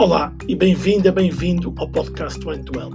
Olá e bem-vinda, bem-vindo ao podcast One to Help.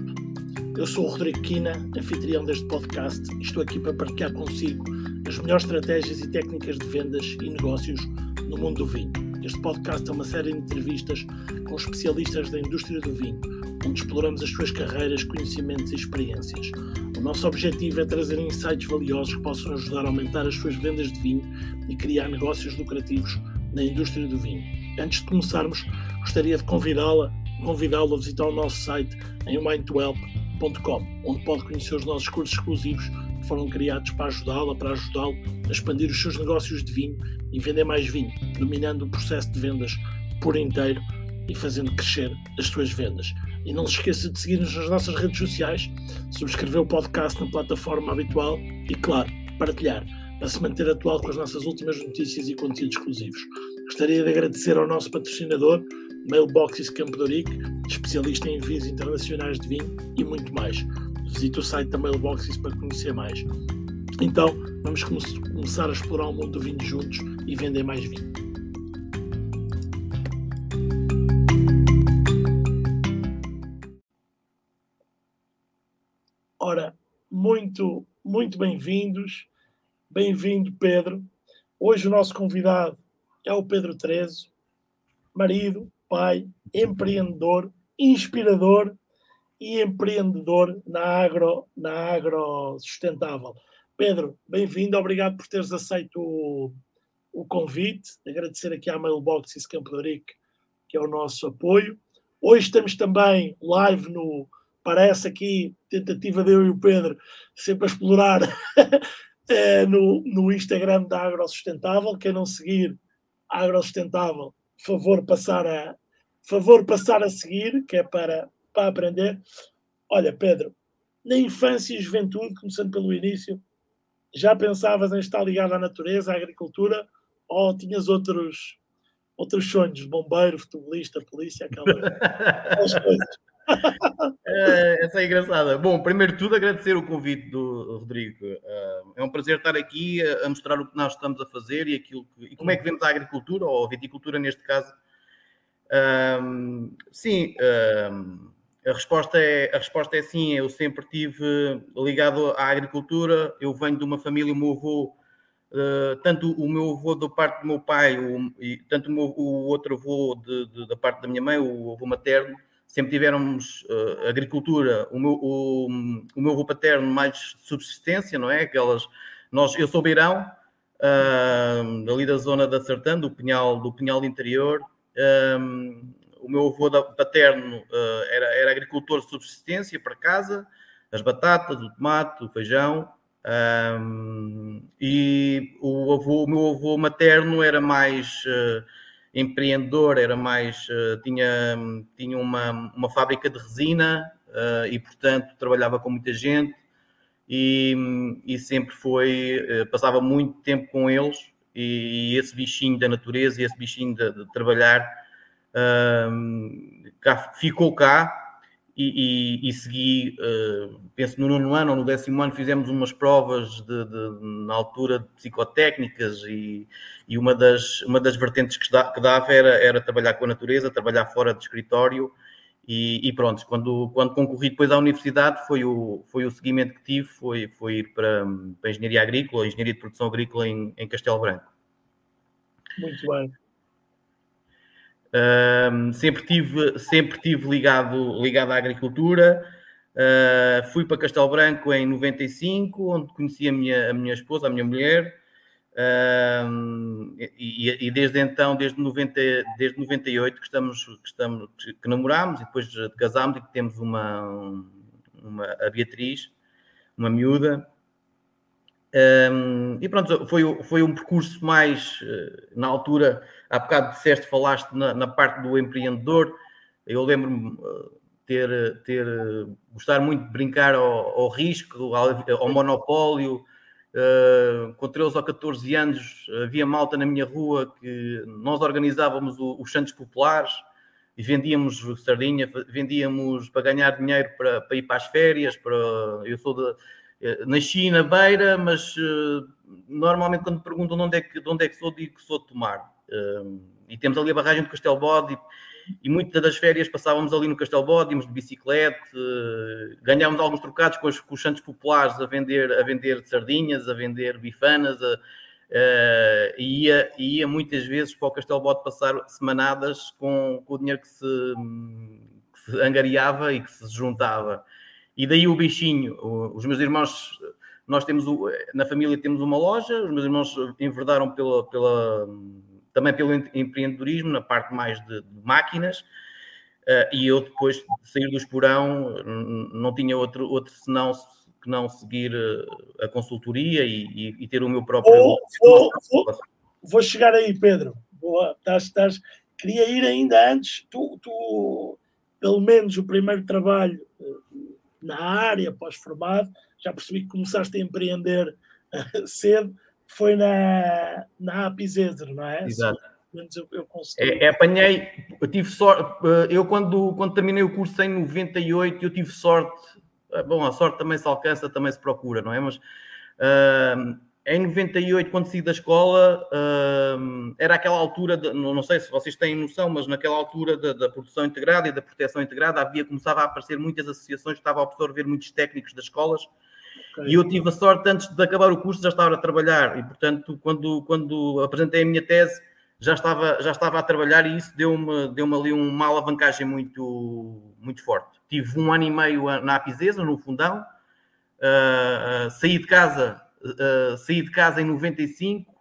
Eu sou o Rodrigo Quina, anfitrião deste podcast e estou aqui para partilhar consigo as melhores estratégias e técnicas de vendas e negócios no mundo do vinho. Este podcast é uma série de entrevistas com especialistas da indústria do vinho, onde exploramos as suas carreiras, conhecimentos e experiências. O nosso objetivo é trazer insights valiosos que possam ajudar a aumentar as suas vendas de vinho e criar negócios lucrativos na indústria do vinho. Antes de começarmos, gostaria de convidá-la convidá-lo a visitar o nosso site em mindtohelp.com, onde pode conhecer os nossos cursos exclusivos que foram criados para ajudá-la, para ajudá-lo a expandir os seus negócios de vinho e vender mais vinho, dominando o processo de vendas por inteiro e fazendo crescer as suas vendas. E não se esqueça de seguir-nos nas nossas redes sociais, subscrever o podcast na plataforma habitual e, claro, partilhar para se manter atual com as nossas últimas notícias e conteúdos exclusivos. Gostaria de agradecer ao nosso patrocinador, Mailboxes Campo especialista em envios internacionais de vinho e muito mais. Visite o site da Mailboxes para conhecer mais. Então, vamos começar a explorar o mundo do vinho juntos e vender mais vinho. Ora, muito, muito bem-vindos. Bem-vindo, Pedro. Hoje o nosso convidado é o Pedro Trezo, marido, pai, empreendedor, inspirador e empreendedor na agro, na agro sustentável. Pedro, bem-vindo, obrigado por teres aceito o, o convite. Agradecer aqui à Mailbox e Campo de que é o nosso apoio. Hoje estamos também live no. Parece aqui, tentativa de eu e o Pedro, sempre a explorar é, no, no Instagram da Agro Sustentável. Quem não seguir Agro Sustentável, favor passar a favor passar a seguir, que é para, para aprender. Olha, Pedro, na infância e juventude, começando pelo início, já pensavas em estar ligado à natureza, à agricultura, ou tinhas outros, outros sonhos, bombeiro, futebolista, polícia, aquelas, coisas? é, essa é engraçada. Bom, primeiro de tudo, agradecer o convite do Rodrigo. É um prazer estar aqui a mostrar o que nós estamos a fazer e, aquilo que, e como é que vemos a agricultura, ou a viticultura neste caso. Um, sim, um, a, resposta é, a resposta é sim. Eu sempre tive ligado à agricultura. Eu venho de uma família, o meu avô, uh, tanto o meu avô da parte do meu pai, o, e tanto o, meu, o outro avô de, de, da parte da minha mãe, o avô materno, sempre tivemos uh, agricultura. O meu, o, o meu avô paterno, mais subsistência, não é? Aquelas. Nós, eu sou beirão, uh, ali da zona da Sertã, do Pinhal, do Pinhal interior. Um, o meu avô paterno uh, era, era agricultor de subsistência para casa, as batatas, o tomate, o feijão. Um, e o, avô, o meu avô materno era mais uh, empreendedor, era mais uh, tinha, tinha uma, uma fábrica de resina e portanto trabalhava com muita gente e, e sempre foi passava muito tempo com eles e, esse bichinho da natureza e esse bichinho de, de trabalhar um, cá, ficou cá e, e, e segui, uh, penso no nono ano ou no décimo ano, fizemos umas provas de, de, na altura de psicotécnicas e, e uma, das, uma das vertentes que, que dava era, era trabalhar com a natureza, trabalhar fora de escritório e, e, pronto, quando, quando concorri depois à universidade foi o, foi o seguimento que tive, foi, foi ir para, para a Engenharia Agrícola, Engenharia de Produção Agrícola em, em Castelo Branco. Muito bem. Um, sempre tive, sempre tive ligado, ligado à agricultura. Uh, fui para Castelo Branco em 95, onde conheci a minha, a minha esposa, a minha mulher. e, e, desde então, desde, 90, desde 98 que estamos, que estamos que namorámos e depois casámos e que temos uma, uma a Beatriz, uma miúda. Um, e pronto, foi, foi um percurso mais, eh, na altura, há bocado disseste, falaste na, na parte do empreendedor, eu lembro-me eh, ter, ter, gostar muito de brincar ao, ao risco, ao, ao monopólio, uh, com 13 ou 14 anos havia malta na minha rua que nós organizávamos os Santos Populares, e vendíamos sardinha, vendíamos para ganhar dinheiro para, para ir para as férias, para, eu sou de eh, nasci na beira, mas uh, normalmente quando me perguntam de onde, é que, de onde é que sou, digo que sou de Tomar. E temos ali a barragem de Castelo Bode e muitas das férias passávamos ali no Castelo Bode, íamos de bicicleta, uh, ganhávamos alguns trocados com os, com os santos populares a vender, a vender sardinhas, a vender bifanas, a, Uh, ia, ia muitas vezes para o Castelo Bode passar semanadas com, com o dinheiro que se, que se, angariava e que se juntava. E daí o bichinho. Os meus irmãos, nós temos na família temos uma loja, os meus irmãos enverdaram pela, pela, também pelo empreendedorismo, na parte mais de, de máquinas. Uh, e eu depois de sair do esporão não tinha outro, outro senão que não seguir eh, a consultoria e, e, e ter o meu próprio. Vou, vou, vou, vou chegar aí, Pedro. Boa, estás, estás, queria ir ainda antes. Tu, tu, pelo menos o primeiro trabalho eh, na área pós-formado, já percebi que começaste a empreender cedo, foi na, na Apizezer, não é? Exato. Eu, eu é, é, apanhei, eu tive sorte, eu quando, quando terminei o curso em 98, eu tive sorte ah, bom, a sorte também se alcança, também se procura, não é? Mas uh, em 98, quando saí da escola, uh, era aquela altura, de, não sei se vocês têm noção, mas naquela altura da, da, produção integrada e da proteção integrada, havia, começava a aparecer muitas associações que estavam a absorver muitos técnicos das escolas. Okay. E eu tive a sorte, antes de acabar o curso, já estava a trabalhar. E, portanto, quando, quando apresentei a minha tese, já estava, já estava a trabalhar e isso deu-me deu ali uma alavancagem muito, muito forte tive um ano e meio na Apizesa, no fundão, uh, uh, saí de casa, uh, saí de casa em 95,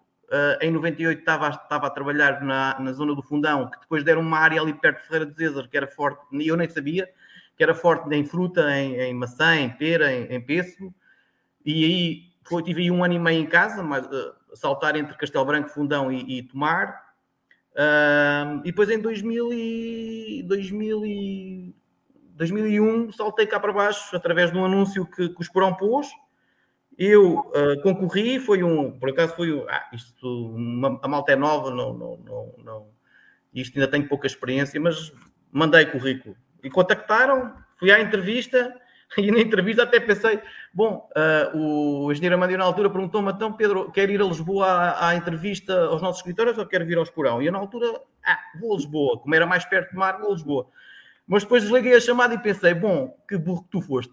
em 98 estava, estava a trabalhar na, na zona do fundão, que depois deram uma área ali perto de Ferreira de Zezer, que era forte, e eu nem sabia, que era forte em fruta, em, em maçã, em pera, em, em pêssego, e aí foi, tive aí um ano e meio em casa, mas, saltar entre Castelo Branco, Fundão e, e Tomar, Uh, e depois em 2000 e, 2000 e 2001 saltei cá para baixo através de um anúncio que, que o Esporão pôs. Eu uh, concorri, foi um, por acaso foi um, ah, isto, uma, a malta é nova, não, não, não, não, isto ainda tenho pouca experiência, mas mandei currículo. E contactaram, fui à entrevista, e na entrevista até pensei, bom, uh, o engenheiro Amandio na altura perguntou-me, então Pedro, quer ir a Lisboa à, à, entrevista aos nossos escritórios ou quer vir ao Esporão? E eu na altura, ah, vou a Lisboa, como era mais perto de mar, vou a Lisboa. Mas depois desliguei a chamada e pensei: bom, que burro que tu foste.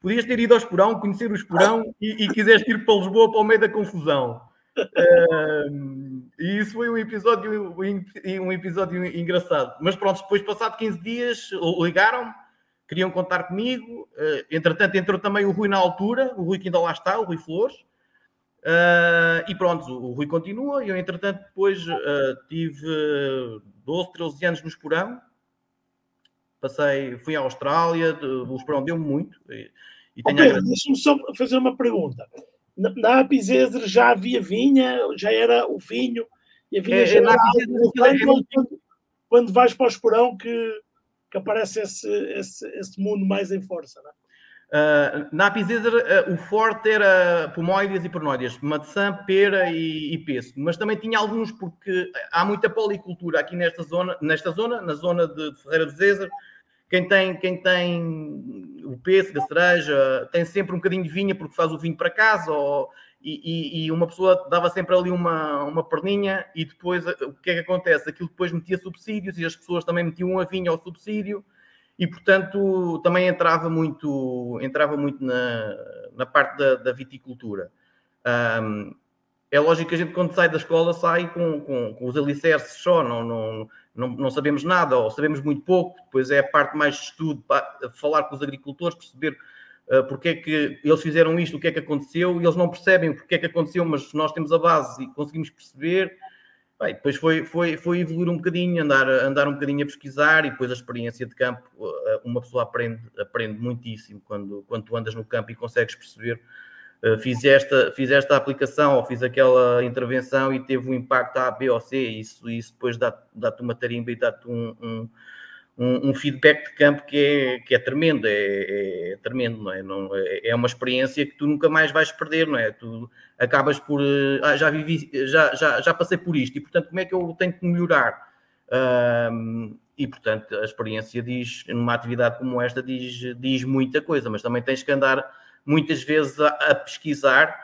Podias ter ido ao Esporão, conhecer o Esporão e, e quiseste ir para Lisboa para o meio da confusão. Uh, e isso foi um episódio, um episódio engraçado. Mas pronto, depois, passado 15 dias, ligaram queriam contar comigo. Uh, entretanto, entrou também o Rui na altura, o Rui que ainda lá está, o Rui Flores. Uh, e pronto, o Rui continua. Eu, entretanto, depois uh, tive 12, 13 anos no Esporão passei, fui à Austrália, o Esperão deu-me muito. E, e tenho oh, Deixa-me só fazer uma pergunta. Na, na já havia vinha, já era o vinho, e a vinha é, já era quando, quando, quando vais para o Esporão que, que aparece esse, esse, esse mundo mais em força, não é? Uh, na Apizezer, uh, o forte era pomoides e pernóides, maçã, pera e, e mas também tinha alguns porque há muita policultura aqui nesta zona, nesta zona, na zona de Ferreira de Zezer, quem tem, quem tem o pêssego, a cereja, tem sempre um bocadinho de vinha porque faz o vinho para casa, ou, e, e, uma pessoa dava sempre ali uma, uma perninha e depois o que é que acontece? Aquilo depois metia subsídios e as pessoas também metiam a vinha ao subsídio e portanto também entrava muito, entrava muito na, na parte da, da viticultura. Um, é lógico que a gente quando sai da escola sai com, com, com os alicerces só, não, não, não, não, sabemos nada ou sabemos muito pouco, depois é a parte mais de estudo, falar com os agricultores, perceber uh, porque é que eles fizeram isto, o que é que aconteceu, e eles não percebem porque é que aconteceu, mas nós temos a base e conseguimos perceber. Bem, depois foi, foi, foi evoluir um bocadinho, andar, andar um bocadinho a pesquisar e depois a experiência de campo, uh, uma pessoa aprende, aprende muitíssimo quando, quando tu andas no campo e consegues perceber eh, fiz, esta, fiz esta aplicação ou fiz aquela intervenção e teve um impacto A, B ou C, isso, isso depois dá-te dá uma tarimba e dá-te um, um, um, um, feedback de campo que é, que é tremendo, é, é, tremendo, não é? Não, é, é uma experiência que tu nunca mais vais perder, não é? Tu acabas por, eh, ah, já vivi, já, já, já passei por isto e portanto como é que eu tenho que melhorar? Um, e portanto a experiência diz, numa atividade como esta, diz, diz muita coisa, mas também tens que andar muitas vezes a, a pesquisar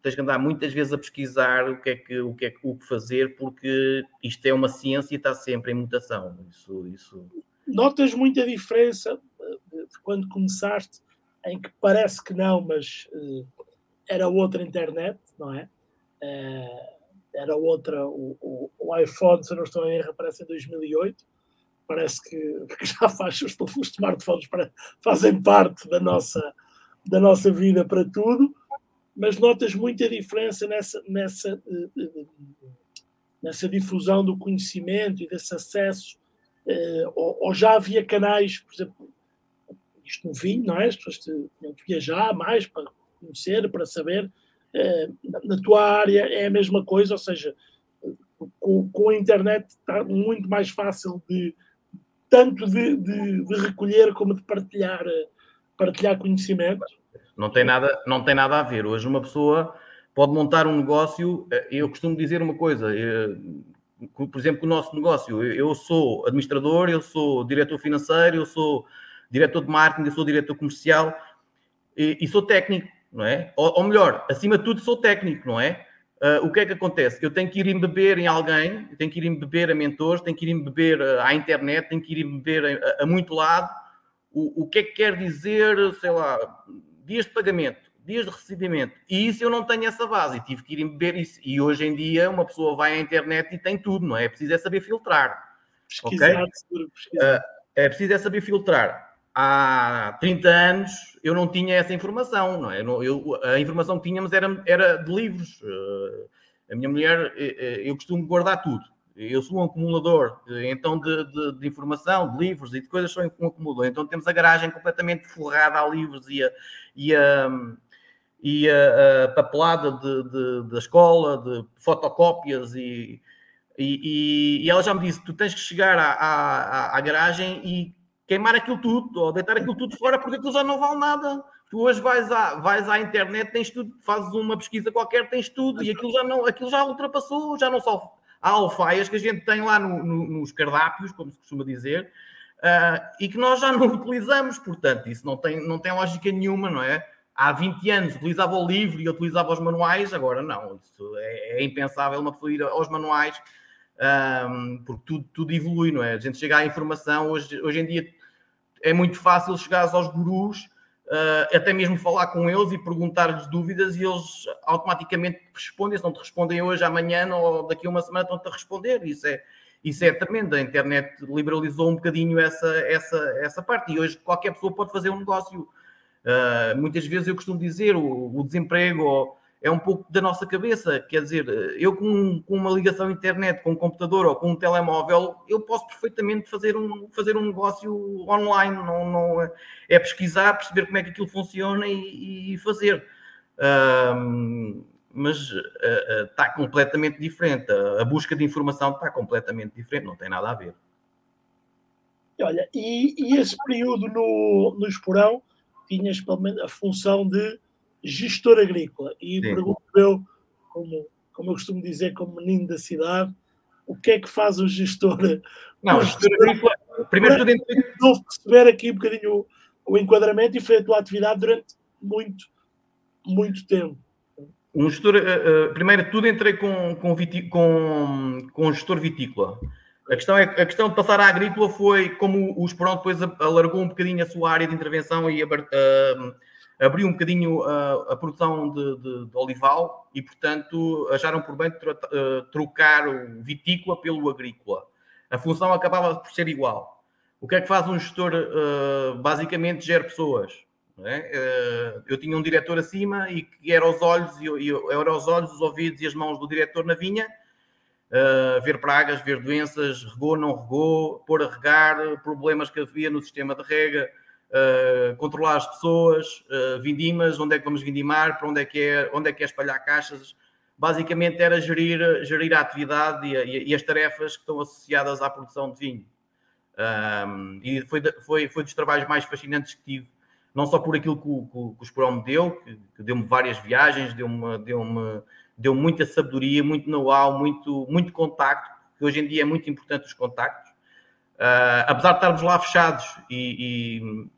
Tens que andar muitas vezes a pesquisar o que é que o que é o que fazer porque isto é uma ciência e está sempre em mutação. Isso isso. Notas muita diferença de quando começaste em que parece que não mas uh, era outra internet não é? Uh, era outra o, o, o, iPhone se não estou em erro aparece em 2008 parece que, que já faz os smartphones para, fazem parte da nossa da nossa vida para tudo mas notas muita diferença nessa, nessa, eh, eh, nessa difusão do conhecimento e desse acesso. Eh, ou, já havia canais, por exemplo, isto no vinho, não é? As pessoas tinham que viajar mais para conhecer, para saber. Na tua área é a mesma coisa, ou seja, com, com a internet está muito mais fácil de tanto de, de, de recolher como de partilhar, partilhar conhecimento. Não tem nada, não tem nada a ver. Hoje uma pessoa pode montar um negócio. Eh, eu costumo dizer uma coisa. Eh, por exemplo, o nosso negócio. Eu sou administrador, eu sou diretor financeiro, eu sou diretor de marketing, eu sou diretor comercial e, e sou técnico, não é? Ou, ou, melhor, acima de tudo, sou técnico, não é? Uh, o que é que acontece? Eu tenho que ir embeber em alguém, tenho que ir embeber a mentores, tenho que ir embeber à internet, tenho que ir embeber a, a muito lado. O, o que é que quer dizer, sei lá, dias de pagamento, dias de recebimento. E isso eu não tenho essa base e tive que ir beber isso. E hoje em dia uma pessoa vai à internet e tem tudo, não é? É preciso é saber filtrar. Pesquisar, okay? pesquisar. Uh, é preciso é saber filtrar. Há 30 anos eu não tinha essa informação, não é? Eu, a informação que tínhamos era, era de livros. Uh, a minha mulher, eh, eh, eu costumo guardar tudo. Eu sou um acumulador, então, de, de, de, informação, de livros e de coisas, sou um acumulador. Então, temos a garagem completamente forrada a livros e a, e a, e a, a papelada de, de, da escola, de fotocópias e, e, e, ela já me disse, tu tens que chegar à, à, à garagem e queimar aquilo tudo, ou deitar aquilo tudo fora, porque aquilo já não vale nada. Tu hoje vais à, vais à internet, tens tudo, fazes uma pesquisa qualquer, tens tudo, e aquilo já não, aquilo já ultrapassou, já não só há alfaias que a gente tem lá no, no, nos cardápios, como se costuma dizer, uh, e que nós já não utilizamos, portanto, isso não tem, não tem lógica nenhuma, não é? Há 20 anos utilizava o livro e utilizava os manuais, agora não, isso é, é impensável uma pessoa ir aos manuais, um, porque tudo, tudo evolui, não é? A gente chega à informação, hoje, hoje em dia é muito fácil chegar aos gurus uh, até mesmo falar com eles e perguntar-lhes dúvidas e eles automaticamente respondem. Se não te respondem hoje, amanhã ou daqui a uma semana estão-te a responder. Isso é, isso é tremendo. A internet liberalizou um bocadinho essa, essa, essa parte e hoje qualquer pessoa pode fazer um negócio. Uh, muitas vezes eu costumo dizer o, o desemprego é um pouco da nossa cabeça. Quer dizer, eu com, com, uma ligação à internet, com um computador ou com um telemóvel, eu posso perfeitamente fazer um, fazer um negócio online. Não, não é, é pesquisar, perceber como é que aquilo funciona e, e fazer. Um, mas uh, uh, está completamente diferente. A, a, busca de informação está completamente diferente, não tem nada a ver. Olha, e, e esse período no, no Esporão tinhas pelo menos a função de gestor agrícola. E pergunto eu, como, como eu costumo dizer, como menino da cidade, o que é que faz o gestor? Não, o gestor agrícola, primeiro tudo. Devo perceber aqui um bocadinho o, o enquadramento e foi a tua atividade durante muito, muito tempo. Um gestor, uh, primeiro tudo entrei com, com, viti, com, com um gestor vitícola. A questão, é, a questão de passar à agrícola foi como o Esporão depois alargou um bocadinho a sua área de intervenção e uh, abriu um bocadinho a, a produção de, de, de, olival e, portanto, acharam por bem eh, trocar o vitícola pelo agrícola. A função acabava por ser igual. O que é que faz um gestor? Uh, basicamente, gera pessoas. É? Eu tinha um diretor acima e que era os olhos, e era os olhos, os ouvidos e as mãos do diretor na vinha, uh, ver pragas, ver doenças, regou, não regou, pôr a regar, problemas que havia no sistema de rega, uh, controlar as pessoas, uh, vindimas, onde é que vamos vindimar, para onde é que é, onde é, que é espalhar caixas. Basicamente era gerir, gerir a atividade e, e, as tarefas que estão associadas à produção de vinho. Um, e foi, foi, foi dos trabalhos mais fascinantes que tive, não só por aquilo que o, que que o me deu, que, que deu-me várias viagens, deu-me deu -me, deu muita sabedoria, muito know-how, muito, muito contacto, que hoje em dia é muito importante os contactos. Uh, apesar de estarmos lá fechados e, e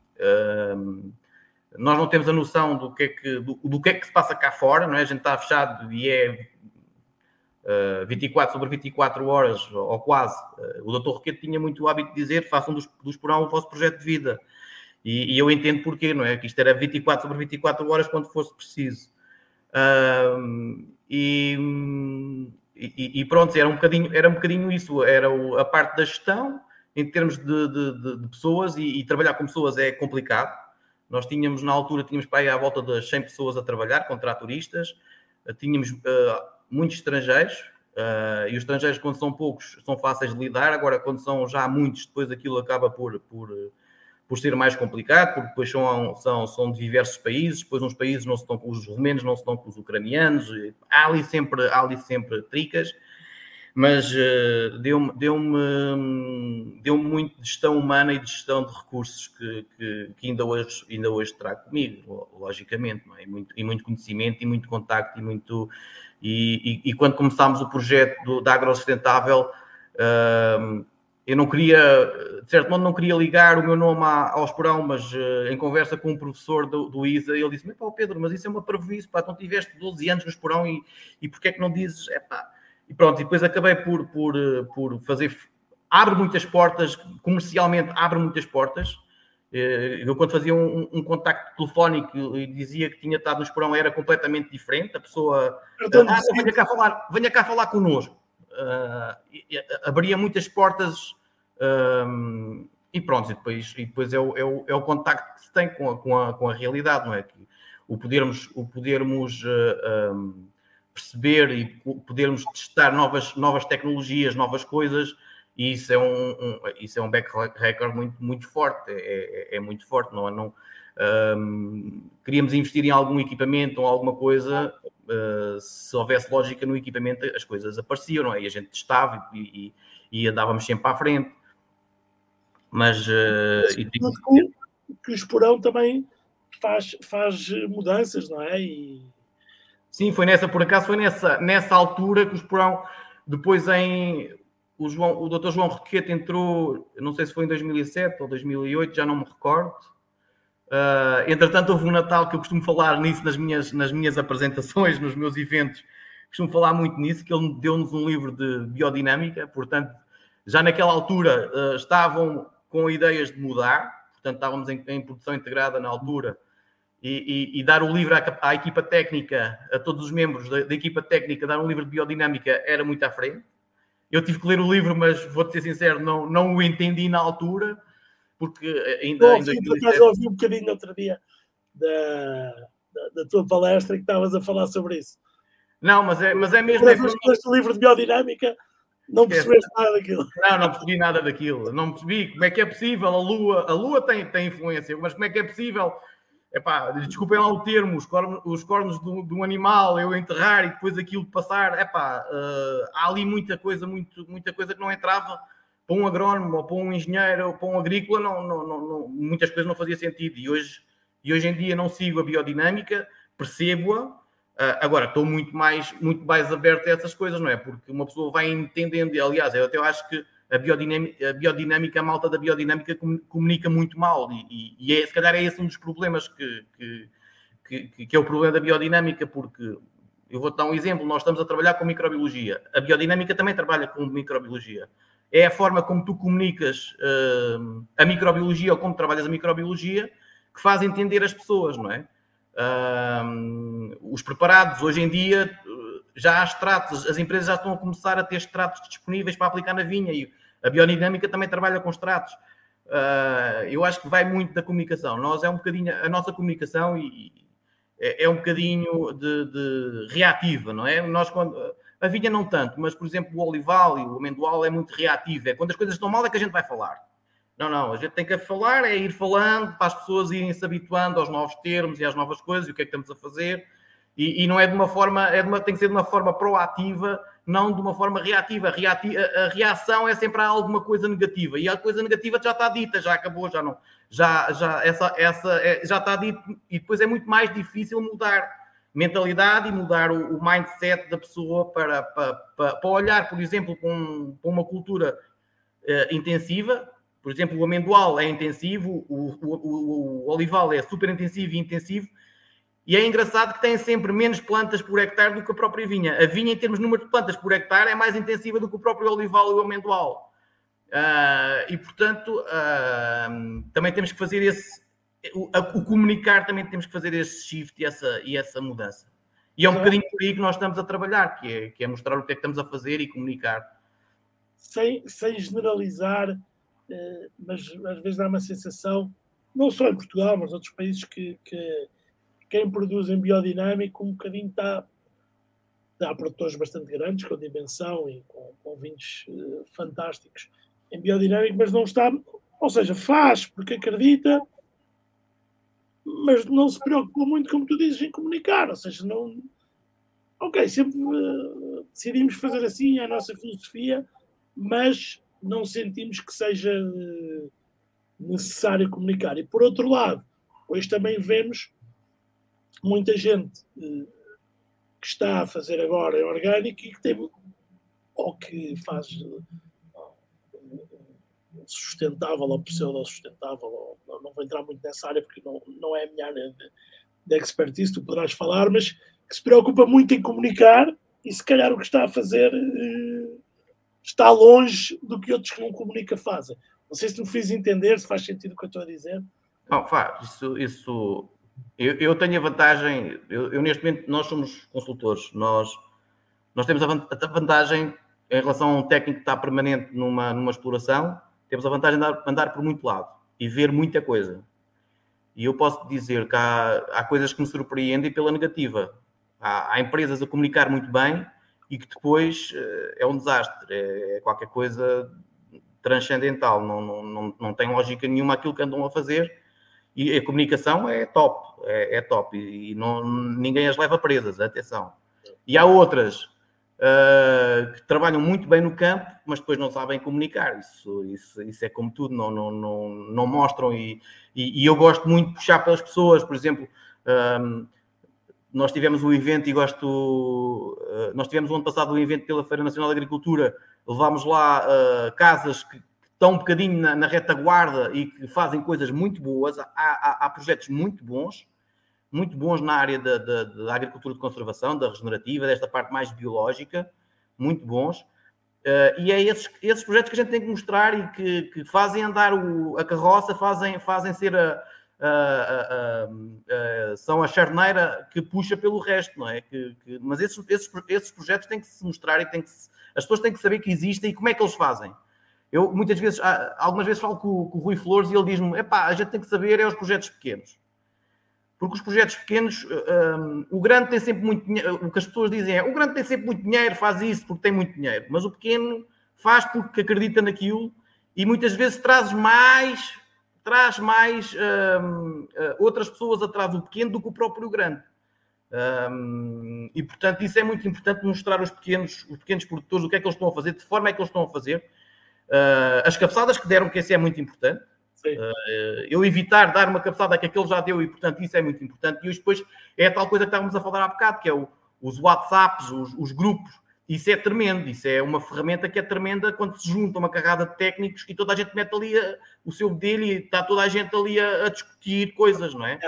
nós não temos a noção do que é que, do, do que, é que se passa cá fora, não é? A gente está fechado e é uh, 24 sobre 24 horas, ou quase. Uh, o doutor Roquete tinha muito o hábito de dizer: façam dos, dos porão o vosso projeto de vida. E, e, eu entendo porquê, não é? Que isto era 24 sobre 24 horas quando fosse preciso. Uh, e, e, e, pronto, era um, bocadinho, era um bocadinho isso, era o, a parte da gestão em termos de, de, de pessoas e, e, trabalhar com pessoas é complicado. Nós tínhamos, na altura, tínhamos para aí à volta das 100 pessoas a trabalhar, contraturistas, tínhamos uh, muitos estrangeiros, uh, e os estrangeiros, quando são poucos, são fáceis de lidar, agora, quando são já muitos, depois aquilo acaba por, por, por ser mais complicado, porque depois são, são, são de diversos países, depois uns países não se estão com os romenos, não se estão com os ucranianos, há ali sempre, há ali sempre tricas, mas uh, deu-me deu deu muito de gestão humana e de gestão de recursos que, que, que, ainda, hoje, ainda hoje trago comigo, logicamente, é? e, muito, e muito conhecimento, e muito contacto, e muito... E, e, e quando começámos o projeto do, da Agrosustentável, uh, eu não queria, de certo modo, não queria ligar o meu nome ao Esporão, mas uh, em conversa com um professor do, do ISA, ele disse-me, Pedro, mas isso é uma prejuízo, pá, então tiveste 12 anos no Esporão e, e porquê é que não dizes, é pá, e pronto, e depois acabei por, por, eh, por fazer, abre muitas portas, comercialmente abre muitas portas, eh, eu quando fazia um, um contacto telefónico e dizia que tinha estado no Esporão era completamente diferente, a pessoa, ah, venha cá falar, venha cá falar connosco. Uh, abria muitas portas um, e pronto, e depois, e depois é, o, é, o, é o contacto que se tem com a, com a, com a realidade, não é? Que o podermos, o podermos uh, um, perceber e podermos testar novas, novas tecnologias, novas coisas, e isso é um, um isso é um back record muito, muito forte, é, é, é muito forte, não é? Não, um, queríamos investir em algum equipamento ou alguma coisa, uh, se houvesse lógica no equipamento, as coisas apareciam, não é? E a gente testava e, e, e andávamos sempre à frente. Mas. Uh, e, que o Esporão também faz, faz mudanças, não é? E... Sim, foi nessa, por acaso, foi nessa, nessa altura que o Esporão, depois em. O, João, o Dr. João Roquete entrou, não sei se foi em 2007 ou 2008, já não me recordo Uh, entretanto, houve um Natal que eu costumo falar nisso nas minhas, nas minhas apresentações, nos meus eventos, costumo falar muito nisso, que ele deu-nos um livro de biodinâmica, portanto, já naquela altura uh, estavam com ideias de mudar, portanto, estávamos em, em produção integrada na altura, e, e, e dar o livro à, à, equipa técnica, a todos os membros da, da, equipa técnica, dar um livro de biodinâmica era muito à frente. Eu tive que ler o livro, mas vou-te ser sincero, não, não o entendi na altura porque ainda Bom, em 2007... Eu ouvi um bocadinho outro dia da, da, da, tua palestra que estavas a falar sobre isso. Não, mas é, mas é mesmo... Mas é este livro de biodinâmica, não percebeste nada daquilo. Não, não percebi nada daquilo. Não percebi como é que é possível a Lua... A Lua tem, tem influência, mas como é que é possível... Epá, desculpem lá o termo, os cornos, os cornos de, de um animal, eu enterrar e depois aquilo passar, epá, uh, há ali muita coisa, muito, muita coisa que não entrava para um agrónomo ou para um engenheiro ou para um agrícola, não, não, não, muitas coisas não fazia sentido. E hoje, e hoje em dia não sigo a biodinâmica, percebo-a. Uh, agora, estou muito mais, muito mais aberto a essas coisas, não é? Porque uma pessoa vai entendendo, e, aliás, eu até acho que a biodinâmica, a, biodinâmica, a malta da biodinâmica comunica muito mal, e, e, é, se calhar é esse um dos problemas que, que, que, que é o problema da biodinâmica, porque eu vou-te dar um exemplo, nós estamos a trabalhar com microbiologia, a biodinâmica também trabalha com microbiologia é a forma como tu comunicas uh, a microbiologia ou como trabalhas a microbiologia que faz entender as pessoas, não é? Uh, os preparados, hoje em dia, já há extratos, as empresas já estão a começar a ter extratos disponíveis para aplicar na vinha e a biodinâmica também trabalha com extratos. Uh, eu acho que vai muito da comunicação. Nós é um bocadinho, a nossa comunicação e, é, é um bocadinho de, de, reativa, não é? Nós quando a vinha não tanto, mas, por exemplo, o olival e o amendoal é muito reativo. É quando as coisas estão mal é que a gente vai falar. Não, não, a gente tem que falar, é ir falando para as pessoas irem se habituando aos novos termos e às novas coisas e o que é que estamos a fazer. E, e não é de uma forma, é de uma, tem que ser de uma forma proativa, não de uma forma reativa. A, a reação é sempre a alguma coisa negativa. E a coisa negativa já está dita, já acabou, já não, já, já, essa, essa é, já está dito e depois é muito mais difícil mudar mentalidade e mudar o, o mindset da pessoa para, para, para, para olhar, por exemplo, para uma cultura uh, intensiva. Por exemplo, o amendoal é intensivo, o, o, o, o olival é super intensivo e intensivo, e é engraçado que tem sempre menos plantas por hectare do que a própria vinha. A vinha, em termos de número de plantas por hectare, é mais intensiva do que o próprio olival e o amendoal. Uh, e, portanto, uh, também temos que fazer esse. O, o, comunicar também temos que fazer esse shift e essa, e essa mudança. E é um bocadinho por aí que nós estamos a trabalhar, que é, que é mostrar o que é que estamos a fazer e comunicar. Sem, sem generalizar, eh, mas às vezes dá uma sensação, não só em Portugal, mas outros países, que, que quem produz em biodinâmico um bocadinho está. Há produtores bastante grandes, com dimensão e com, com vinhos uh, fantásticos em biodinâmico, mas não está. Ou seja, faz porque acredita, mas não se preocupa muito, como tu dizes, em comunicar. Ou seja, não. Ok, sempre uh, decidimos fazer assim é a nossa filosofia, mas não sentimos que seja uh, necessário comunicar. E por outro lado, hoje também vemos muita gente uh, que está a fazer agora em orgânico e que tem ou que faz sustentável ou pseudo-sustentável, não vou entrar muito nessa área porque não, não é a minha área de, de expertise, tu poderás falar, mas que se preocupa muito em comunicar e se calhar o que está a fazer eh, está longe do que outros que não comunicam fazem. Não sei se me fiz entender, se faz sentido o que eu estou a dizer. Não, faz. Isso, isso eu, eu tenho a vantagem, eu, eu, neste momento, nós somos consultores, nós, nós temos a vantagem em relação a um técnico que está permanente numa, numa exploração, temos a vantagem de andar, por muito lado e ver muita coisa. E eu posso dizer que há, há coisas que me surpreendem pela negativa. Há, há, empresas a comunicar muito bem e que depois uh, é um desastre, é, é, qualquer coisa transcendental, não, não, não, não tem lógica nenhuma aquilo que andam a fazer. E a comunicação é top, é, é top, e, não, ninguém as leva presas, atenção. E há outras uh, que trabalham muito bem no campo, mas depois não sabem comunicar. Isso, isso, isso é como tudo, não, não, não, não mostram. E, e, e eu gosto muito de puxar pelas pessoas, por exemplo. Um, nós tivemos um evento e gosto. Uh, nós tivemos o ano passado um evento pela Feira Nacional de Agricultura. Levámos lá uh, casas que, estão um bocadinho na, na, retaguarda e que fazem coisas muito boas. Há, há, há projetos muito bons muito bons na área da, da, da, agricultura de conservação, da regenerativa, desta parte mais biológica, muito bons. Uh, e é esses, esses projetos que a gente tem que mostrar e que, que fazem andar o, a carroça, fazem, fazem ser a, a, a, são a charneira que puxa pelo resto, não é? Que, que, mas esses, esses, esses projetos têm que se mostrar e têm que se, as pessoas têm que saber que existem e como é que eles fazem. Eu muitas vezes, algumas vezes falo com, com o Rui Flores e ele diz-me: epá, a gente tem que saber é os projetos pequenos. Porque os projetos pequenos, um, o grande tem sempre muito dinheiro. O que as pessoas dizem é: o grande tem sempre muito dinheiro, faz isso porque tem muito dinheiro. Mas o pequeno faz porque acredita naquilo e muitas vezes traz mais, traz mais um, outras pessoas atrás do pequeno do que o próprio grande. Um, e portanto, isso é muito importante mostrar aos pequenos, os pequenos produtores o que é que eles estão a fazer, de forma é que eles estão a fazer. Uh, as cabeçadas que deram, que esse é muito importante. Uh, eu evitar dar uma cabeçada que aquele já deu e, portanto, isso é muito importante. E depois é a tal coisa que estávamos a falar há bocado, que é o, os WhatsApps, os, os, grupos. Isso é tremendo. Isso é uma ferramenta que é tremenda quando se junta uma carrada de técnicos e toda a gente mete ali a, o seu dele e está toda a gente ali a, a discutir coisas, não é?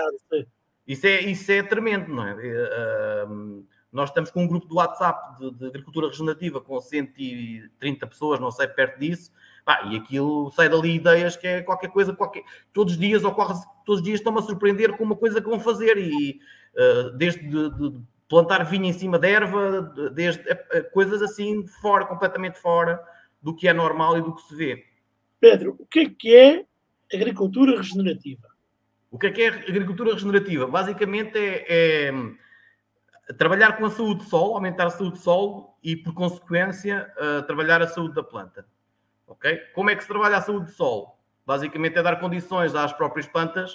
Isso é, isso é tremendo, não é? Uh, nós estamos com um grupo do WhatsApp de, de agricultura regenerativa com 130 pessoas, não sei, perto disso Pá, e aquilo sai dali ideias que é qualquer coisa, qualquer... todos os dias quase todos os dias estão-me a surpreender com uma coisa que vão fazer e uh, desde de, de plantar vinho em cima da erva, desde uh, coisas assim fora, completamente fora do que é normal e do que se vê. Pedro, o que é que é agricultura regenerativa? O que é que é agricultura regenerativa? Basicamente é, é trabalhar com a saúde do solo, aumentar a saúde do solo e, por consequência, uh, trabalhar a saúde da planta. Ok? Como é que se trabalha a saúde do solo? Basicamente é dar condições às próprias plantas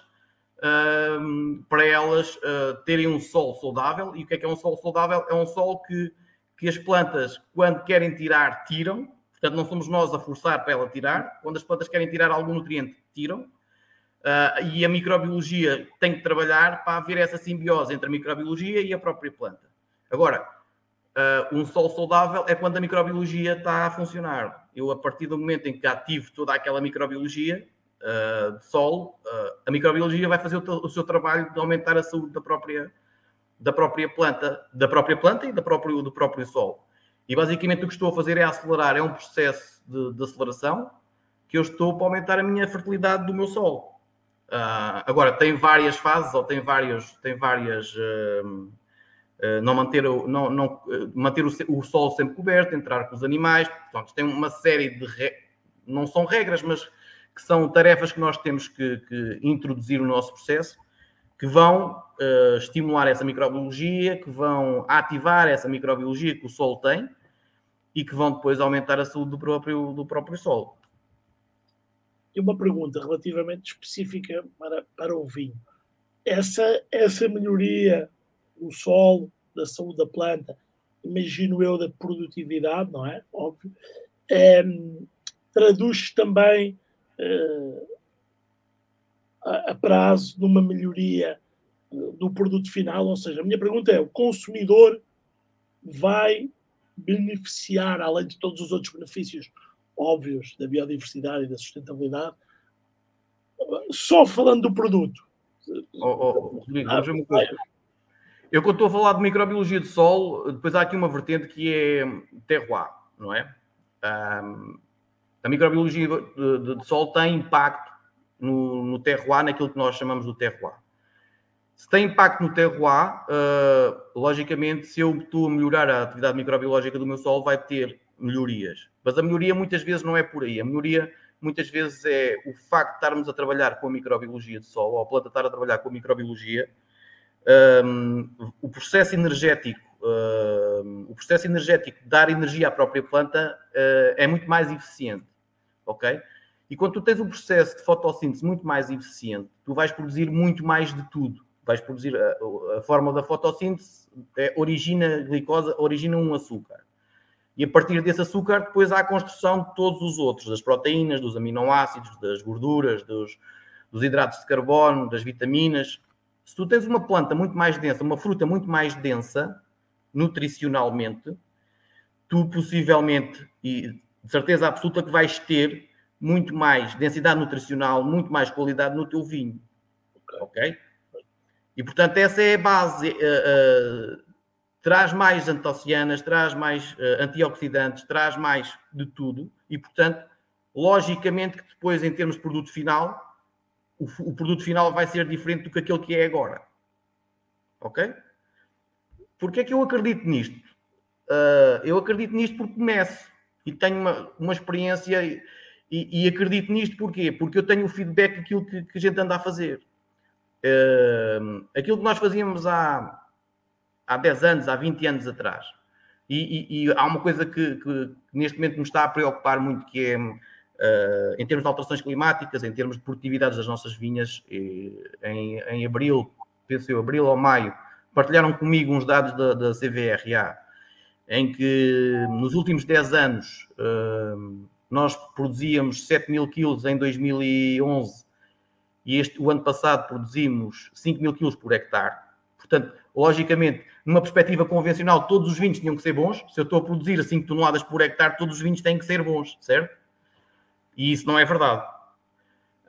uh, para elas uh, terem um solo saudável. E o que é que é um solo saudável? É um solo que, que as plantas, quando querem tirar, tiram. Portanto, não somos nós a forçar para ela tirar. Quando as plantas querem tirar algum nutriente, tiram. Uh, e a microbiologia tem que trabalhar para haver essa simbiose entre a microbiologia e a própria planta. Agora, uh, um solo saudável é quando a microbiologia está a funcionar eu a partir do momento em que ativo toda aquela microbiologia uh, de solo, a microbiologia vai fazer o, o, seu trabalho de aumentar a saúde da própria, da própria planta, da própria planta e da próprio, do próprio solo. E basicamente o que estou a fazer é acelerar, é um processo de, de aceleração que eu estou para aumentar a minha fertilidade do meu solo. Uh, agora, tem várias fases ou tem vários, tem várias. Uh, uh, não manter, o, não, não, manter o, o solo sempre coberto, entrar com os animais. Portanto, tem uma série de. Re... Não são regras, mas que são tarefas que nós temos que, que introduzir no nosso processo, que vão estimular essa microbiologia, que vão ativar essa microbiologia que o solo tem e que vão depois aumentar a saúde do próprio, do próprio solo. E uma pergunta relativamente específica para, para o vinho. Essa, essa melhoria do solo, da saúde da planta, imagino eu, da produtividade, não é? Óbvio, é, traduz também é, a, a prazo numa melhoria eh, do produto final. Ou seja, a minha pergunta é: o consumidor vai beneficiar, além de todos os outros benefícios óbvios da biodiversidade e da sustentabilidade, só falando do produto. Oh, oh, Rodrigo, vamos ver uma coisa. Eu, quando estou a falar de microbiologia de solo, depois há aqui uma vertente que é terroir, não é? Um, a microbiologia de, de, de, solo tem impacto no, no terroir, naquilo que nós chamamos do terroir. Se tem impacto no terroir, uh, logicamente, se eu estou a melhorar a atividade microbiológica do meu solo, vai ter melhorias. Mas a melhoria muitas vezes não é por aí. A melhoria muitas vezes é o facto de estarmos a trabalhar com a microbiologia de solo, ou a planta estar a trabalhar com a microbiologia, um, o processo energético, um, o processo energético de dar energia à própria planta uh, é muito mais eficiente, ok? E quando tu tens um processo de fotossíntese muito mais eficiente, tu vais produzir muito mais de tudo. Vais produzir a, a forma da fotossíntese é, origina glicose, origina um açúcar. E a partir desse açúcar, depois há a construção de todos os outros, das proteínas, dos aminoácidos, das gorduras, dos, dos hidratos de carbono, das vitaminas. Se tu tens uma planta muito mais densa, uma fruta muito mais densa, nutricionalmente, tu possivelmente, e de certeza absoluta, que vais ter muito mais densidade nutricional, muito mais qualidade no teu vinho. Ok? E portanto, essa é a base. Uh, uh, traz mais antocianas, traz mais uh, antioxidantes, traz mais de tudo e, portanto, logicamente que depois, em termos de produto final, o, o produto final vai ser diferente do que aquele que é agora. Ok? Porquê é que eu acredito nisto? Uh, eu acredito nisto porque começo e tenho uma, uma experiência e, e, acredito nisto porquê? Porque eu tenho o feedback daquilo que, que a gente anda a fazer. Uh, aquilo que nós fazíamos há há 10 anos, há 20 anos atrás. E, e, e há uma coisa que, que, neste momento me está a preocupar muito, que é, uh, em termos de alterações climáticas, em termos de produtividades das nossas vinhas, em, em abril, penso eu, abril ou maio, partilharam comigo uns dados da, da CVRA, em que nos últimos 10 anos uh, nós produzíamos 7 mil quilos em 2011 e este, o ano passado produzimos 5 mil quilos por hectare. Portanto, logicamente, numa perspectiva convencional, todos os vinhos tinham que ser bons. Se eu estou a produzir 5 toneladas por hectare, todos os vinhos têm que ser bons, certo? E isso não é verdade.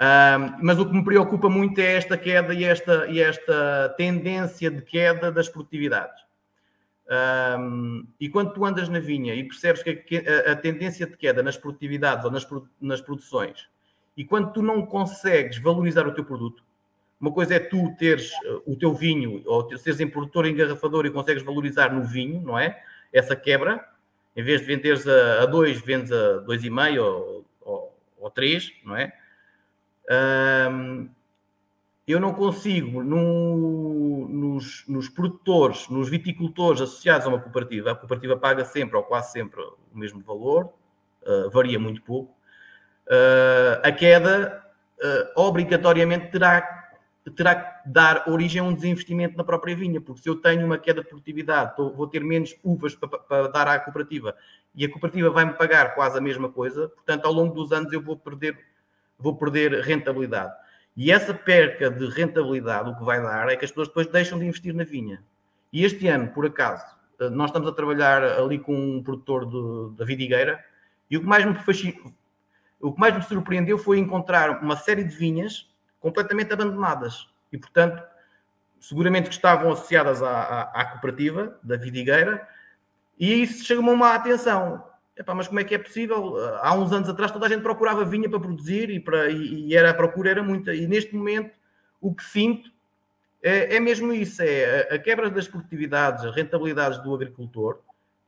Um, mas o que me preocupa muito é esta queda e esta, e esta tendência de queda das produtividades. Um, e quando tu andas na vinha e percebes que a, a, tendência de queda nas produtividades ou nas, nas produções, e quando tu não consegues valorizar o teu produto, uma coisa é tu teres eh, o teu vinho, ou seres em produtor engarrafador e consegues valorizar no vinho, não é? Essa quebra, em vez de venderes a 2, vendes a 2,5 ou, ou, ou 3, não é? Eu não consigo, no, nos, nos, produtores, nos viticultores associados a uma cooperativa, a cooperativa paga sempre ou quase sempre o mesmo valor, uh, varia muito pouco, uh, a queda uh, obrigatoriamente terá terá que dar origem a um desinvestimento na própria vinha, porque se eu tenho uma queda de produtividade, vou ter menos uvas para, para dar à cooperativa e a cooperativa vai-me pagar quase a mesma coisa, portanto, ao longo dos anos eu vou perder, vou perder rentabilidade. E essa perca de rentabilidade, o que vai dar é que as pessoas depois deixam de investir na vinha. E este ano, por acaso, nós estamos a trabalhar ali com um produtor da vidigueira E o que mais me o que mais me surpreendeu foi encontrar uma série de vinhas completamente abandonadas. E, portanto, seguramente que estavam associadas à, à, à cooperativa da Vidigueira, e isso a atenção. Epá, mas como é que é possível? Há uns anos atrás toda a gente procurava vinha para produzir e, para, e era, a procura era muita. E neste momento o que sinto é, é mesmo isso: é a, a, quebra das produtividades, as rentabilidades do agricultor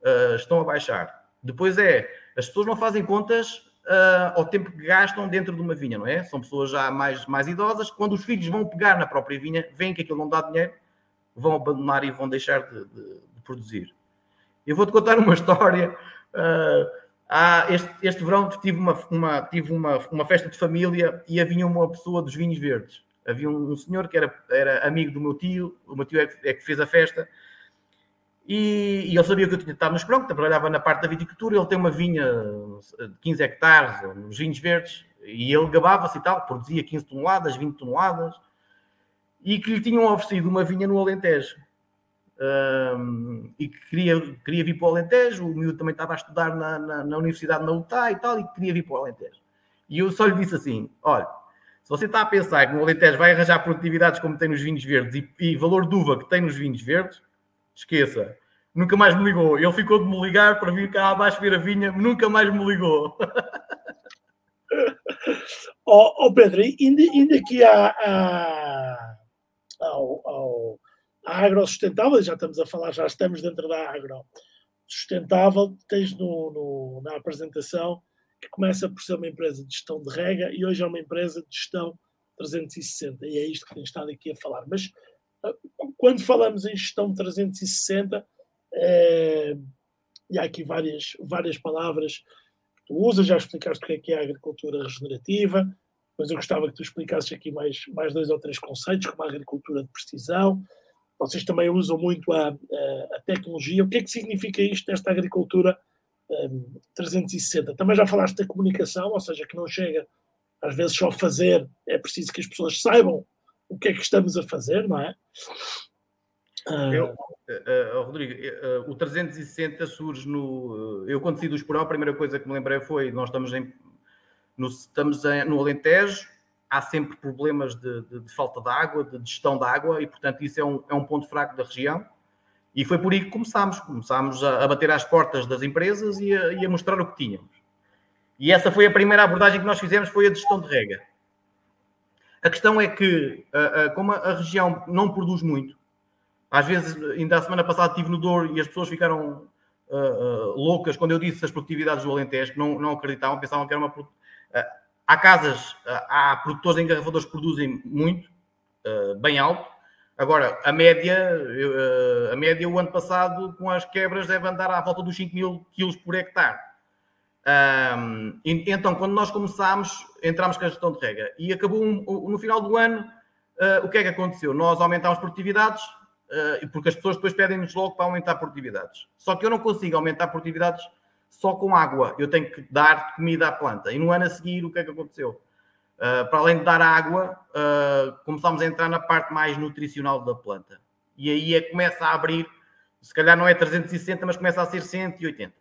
uh, estão a baixar. Depois é, as pessoas não fazem contas uh, ao tempo que gastam dentro de uma vinha, não é? São pessoas já mais, mais idosas. Quando os filhos vão pegar na própria vinha, veem que aquilo não dá dinheiro, vão abandonar e vão deixar de, de, de produzir. Eu vou-te contar uma história Uh, este, este verão tive, uma, uma, tive uma, uma festa de família e havia uma pessoa dos vinhos verdes. Havia um, um senhor que era, era amigo do meu tio, o meu tio é que, é que fez a festa, e, e, ele sabia que eu tinha estado no Esperão, que trabalhava na parte da viticultura, ele tem uma vinha de 15 hectares, nos vinhos verdes, e ele gabava-se e tal, produzia 15 toneladas, 20 toneladas, e que lhe tinham oferecido uma vinha no Alentejo um, e que queria, queria vir para o Alentejo, o miúdo também estava a estudar na, na, na Universidade na UTA e tal, e queria vir para o Alentejo. E eu só lhe disse assim: olha, se você está a pensar que no Alentejo vai arranjar produtividades como tem nos vinhos verdes e, e valor de uva que tem nos vinhos verdes, esqueça. Nunca mais me ligou. Ele ficou de me ligar para vir cá abaixo ver a vinha, nunca mais me ligou. Oh, oh Pedro, ainda, ainda aqui há, a agro sustentável, já estamos a falar, já estamos dentro da agro sustentável, tens no, no, na apresentação que começa por ser uma empresa de gestão de rega e hoje é uma empresa de gestão 360 e é isto que tem estado aqui a falar. Mas quando falamos em gestão 360, é, e há aqui várias, várias palavras que tu usas, já explicaste o que é, que é a agricultura regenerativa, mas eu gostava que tu explicasses aqui mais, mais dois ou três conceitos, como a agricultura de precisão, vocês também usam muito a, a, tecnologia. O que é que significa isto desta agricultura um, 360? Também já falaste da comunicação, ou seja, que não chega às vezes só fazer, é preciso que as pessoas saibam o que é que estamos a fazer, não é? Eu, uh, Rodrigo, uh, o 360 surge no. eu, quando saí do Esporão, a primeira coisa que me lembrei foi: nós estamos, em, no, estamos em, no Alentejo, há sempre problemas de, de, de, falta de água, de gestão de água, e portanto isso é um, é um ponto fraco da região. E foi por aí que começámos. Começámos a, a bater às portas das empresas e a, e a, mostrar o que tínhamos. E essa foi a primeira abordagem que nós fizemos, foi a gestão de rega. A questão é que, como a região não produz muito, às vezes, ainda a semana passada estive no Douro e as pessoas ficaram loucas quando eu disse as produtividades do Alentejo, não, não acreditavam, pensavam que era uma... Há casas, há produtores engarrafadores que produzem muito, bem alto. Agora, a média, a média o ano passado, com as quebras, deve andar à volta dos 5 mil quilos por hectare. Então, quando nós começámos, entramos com a gestão de rega e acabou no final do ano, eh, o que é que aconteceu? Nós aumentámos produtividades, porque as pessoas depois pedem-nos logo para aumentar produtividades. Só que eu não consigo aumentar produtividades só com água. Eu tenho que dar comida à planta. E no ano a seguir, o que é que aconteceu? Uh, para além de dar água, uh, começámos a entrar na parte mais nutricional da planta. E aí é começa a abrir, se calhar não é 360, mas começa a ser 180.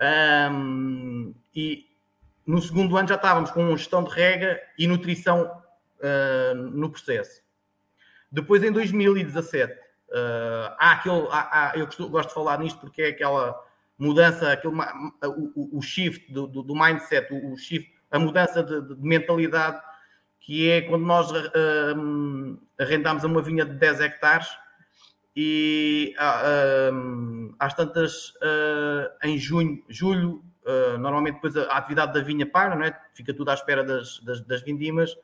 Um, e no segundo ano já estávamos com gestão de rega e nutrição uh, no processo. Depois, em 2017, há aquele, há, há, eu gosto de falar nisto porque é aquela mudança, aquele, o, o shift do, do, mindset, o, shift, a mudança de, de, mentalidade, que é quando nós uh, arrendamos uma vinha de 10 hectares e uh, às tantas, uh, em junho, julho, uh, normalmente depois a, a, atividade da vinha para, não é? fica tudo à espera das, das, das vindimas,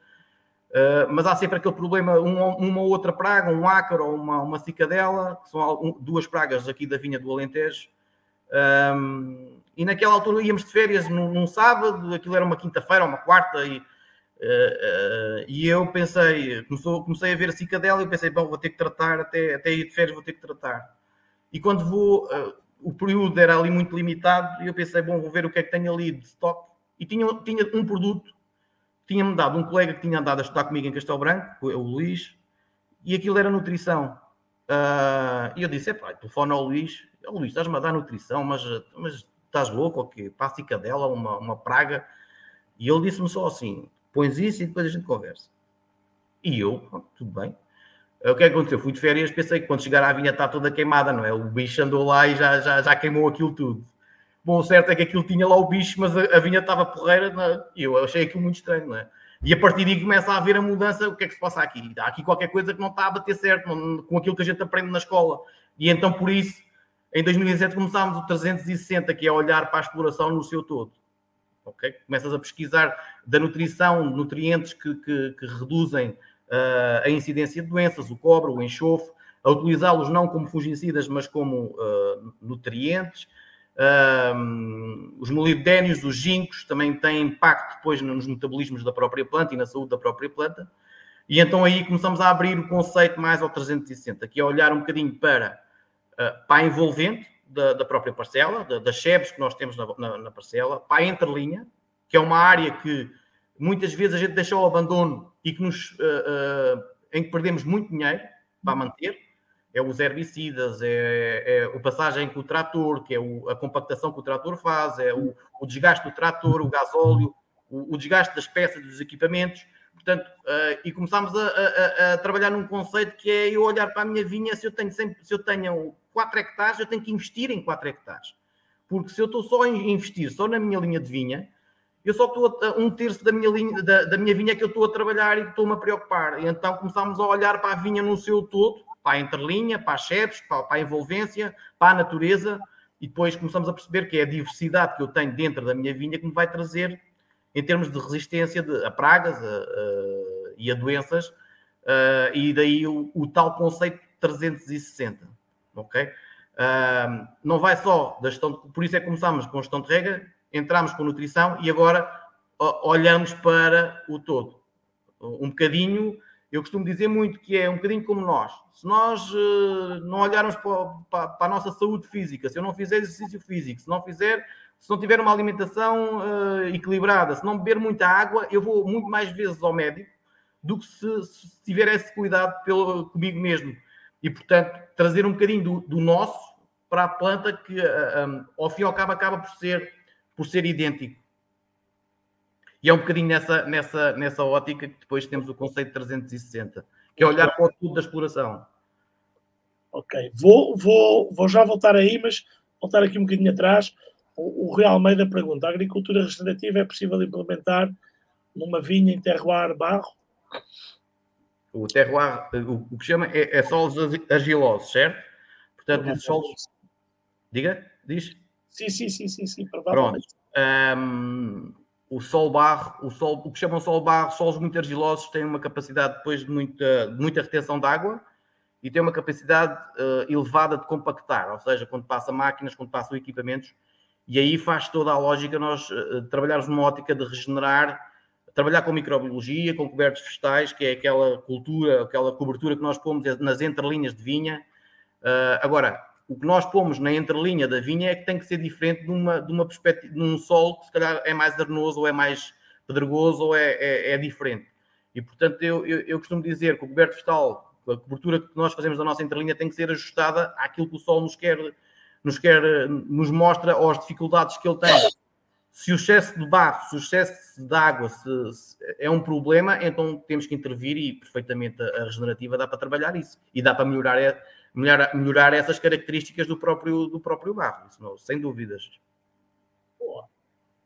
Uh, mas há sempre aquele problema, uma, uma outra praga, um ácaro ou uma, uma cicadela, que são um, duas pragas aqui da vinha do Alentejo, um, e naquela altura íamos de férias num, num sábado, aquilo era uma quinta-feira ou uma quarta, e, uh, uh, e eu pensei, começou, comecei a ver a cicadela e pensei, bom, vou ter que tratar, até, até ir de férias vou ter que tratar. E quando vou, uh, o período era ali muito limitado, e eu pensei, bom, vou ver o que é que tenho ali de stock. E tinha, tinha um produto, tinha-me dado um colega que tinha andado a estudar comigo em Castelo Branco, o Luís, e aquilo era nutrição. e eu disse, pá, telefone ao Luís, oh, Luís, estás-me a dar nutrição, mas, mas estás louco, ou quê? Passa cadela, uma, uma praga. E ele disse-me só assim: pões isso e depois a gente conversa. E eu, tudo bem. O que é que aconteceu? Fui de férias, pensei que quando chegar à vinha está toda queimada, não é? O bicho andou lá e já, já, já queimou aquilo tudo. Bom, o certo é que aquilo tinha lá o bicho, mas a, a vinha estava porreira e eu achei aquilo muito estranho, não é? E a partir daí começa a haver a mudança, o que é que se passa aqui? Há aqui qualquer coisa que não está a bater certo não, com aquilo que a gente aprende na escola. E então, por isso, em 2017 começámos o 360, que é olhar para a exploração no seu todo. Okay? Começas a pesquisar da nutrição, nutrientes que, que, que reduzem uh, a incidência de doenças, o cobre, o enxofre, a utilizá-los não como fungicidas, mas como uh, nutrientes. Uh, os molibdénios, os ginkgos, também têm impacto depois nos metabolismos da própria planta e na saúde da própria planta. E então aí começamos a abrir o conceito mais ao 360, que é olhar um bocadinho para, uh, para a envolvente da, da própria parcela, da, das sebes que nós temos na, na, na, parcela, para a entrelinha, que é uma área que muitas vezes a gente deixa ao abandono e que nos, uh, uh, em que perdemos muito dinheiro para manter, é os herbicidas, é, é a passagem com o trator, que é o, a compactação que o trator faz, é o, o desgaste do trator, o gasóleo, o, o, desgaste das peças, dos equipamentos. Portanto, uh, e começámos a, a, a, trabalhar num conceito que é eu olhar para a minha vinha, se eu tenho, sempre, se eu tenho 4 hectares, eu tenho que investir em 4 hectares. Porque se eu estou só a investir só na minha linha de vinha, eu só estou a, um terço da minha, linha, da, da minha vinha que eu estou a trabalhar e estou-me a preocupar. E então começámos a olhar para a vinha no seu todo para a interlinha, para as chefes, para, para a envolvência, para a natureza, e depois começamos a perceber que é a diversidade que eu tenho dentro da minha vinha que me vai trazer, em termos de resistência de, a pragas a, a, e a doenças, a, e daí o, o, tal conceito 360, ok? não vai só da gestão, de, por isso é que começámos com gestão de regra, entramos com nutrição e agora olhamos para o todo. Um bocadinho eu costumo dizer muito que é um bocadinho como nós. Se nós uh, não olharmos para, para, para, a nossa saúde física, se eu não fizer exercício físico, se não fizer, se não tiver uma alimentação uh, equilibrada, se não beber muita água, eu vou muito mais vezes ao médico do que se, se tiver esse cuidado pelo, comigo mesmo. E, portanto, trazer um bocadinho do, do nosso para a planta que, uh, eh, um, ao fim e ao cabo, acaba por ser, por ser idêntico. E é um bocadinho nessa, nessa, nessa ótica que depois temos o conceito 360, que é olhar para o tudo da exploração. Ok, vou, vou, vou já voltar aí, mas voltar aqui um bocadinho atrás. O, o Real Almeida pergunta: a agricultura regenerativa é possível implementar numa vinha em terroir barro? O terroir, o, o que chama é, é solos argilosos, certo? Portanto, os solos. Diga? Diz? Sim, sim, sim, sim, sim Pronto. Um, o sol barro, o, sol, o que chamam sol barro, solos muito argilosos têm uma capacidade depois de muita, de muita retenção de água e têm uma capacidade uh, elevada de compactar, ou seja, quando passa máquinas, quando passam equipamentos, e aí faz toda a lógica nós uh, trabalharmos numa ótica de regenerar, trabalhar com microbiologia, com cobertos vegetais, que é aquela cultura, aquela cobertura que nós pomos nas entrelinhas de vinha. Uh, agora, o que nós pomos na entrelinha da vinha é que tem que ser diferente de uma, de uma perspectiva, de um solo que se calhar é mais arenoso ou é mais pedregoso ou é, é, é diferente. E portanto eu, eu, eu, costumo dizer que o coberto vegetal, a cobertura que nós fazemos da nossa entrelinha tem que ser ajustada àquilo que o solo nos quer, nos quer, nos mostra ou as dificuldades que ele tem. Se o excesso de barro, se o excesso de água se, se é um problema, então temos que intervir e perfeitamente a, regenerativa dá para trabalhar isso e dá para melhorar melhorar, melhorar essas características do próprio, do próprio barro, isso não, sem dúvidas. Boa.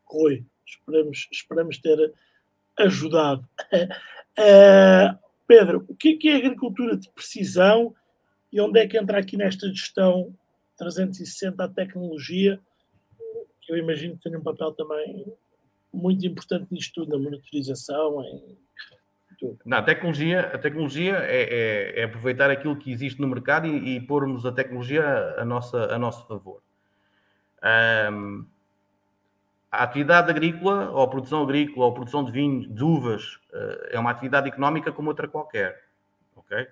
Rui, esperamos, esperamos ter ajudado. Uh, Pedro, o que é, que é agricultura de precisão e onde é que entra aqui nesta gestão 360 a tecnologia? Que eu imagino que tem um papel também muito importante nisto tudo, na monitorização, em não, a tecnologia, a tecnologia é, é, é, aproveitar aquilo que existe no mercado e, e pormos a tecnologia a, nossa, a nosso favor. Um, a atividade agrícola, ou a produção agrícola, ou a produção de vinho, de uvas, uh, é uma atividade económica como outra qualquer. Ok?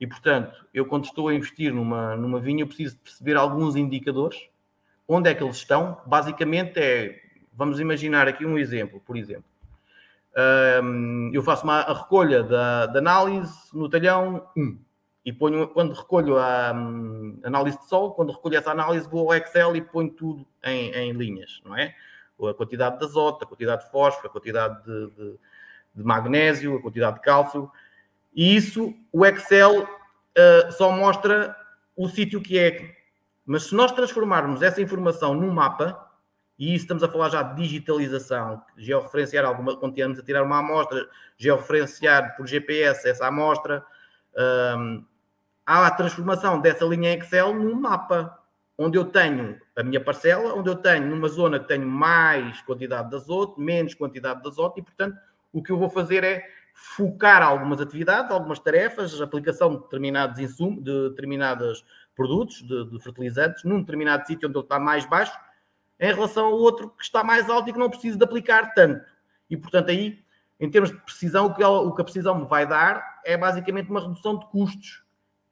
E, portanto, eu quando estou a investir numa, numa vinha, eu preciso perceber alguns indicadores. Onde é que eles estão? Basicamente é, vamos imaginar aqui um exemplo, por exemplo eu faço uma, a recolha da, da, análise no talhão 1. e ponho, quando recolho a um, análise de solo, quando recolho essa análise, vou ao Excel e ponho tudo em, em linhas, não é? A quantidade de azoto, a quantidade de fósforo, a quantidade de, de, de magnésio, a quantidade de cálcio. E isso, o Excel uh, só mostra o sítio que é. Mas se nós transformarmos essa informação num mapa, e isso estamos a falar já de digitalização, georreferenciar alguma, temos a tirar uma amostra, georreferenciar por GPS essa amostra, um, há a transformação dessa linha Excel num mapa, onde eu tenho a minha parcela, onde eu tenho numa zona que tenho mais quantidade de azoto, menos quantidade de azoto, e portanto o que eu vou fazer é focar algumas atividades, algumas tarefas, aplicação de determinados insumos, de determinados produtos, de, de fertilizantes, num determinado sítio onde ele está mais baixo, em relação ao outro que está mais alto e que não preciso de aplicar tanto. E, portanto, aí, em termos de precisão, o que, ela, o que a precisão me vai dar é basicamente uma redução de custos.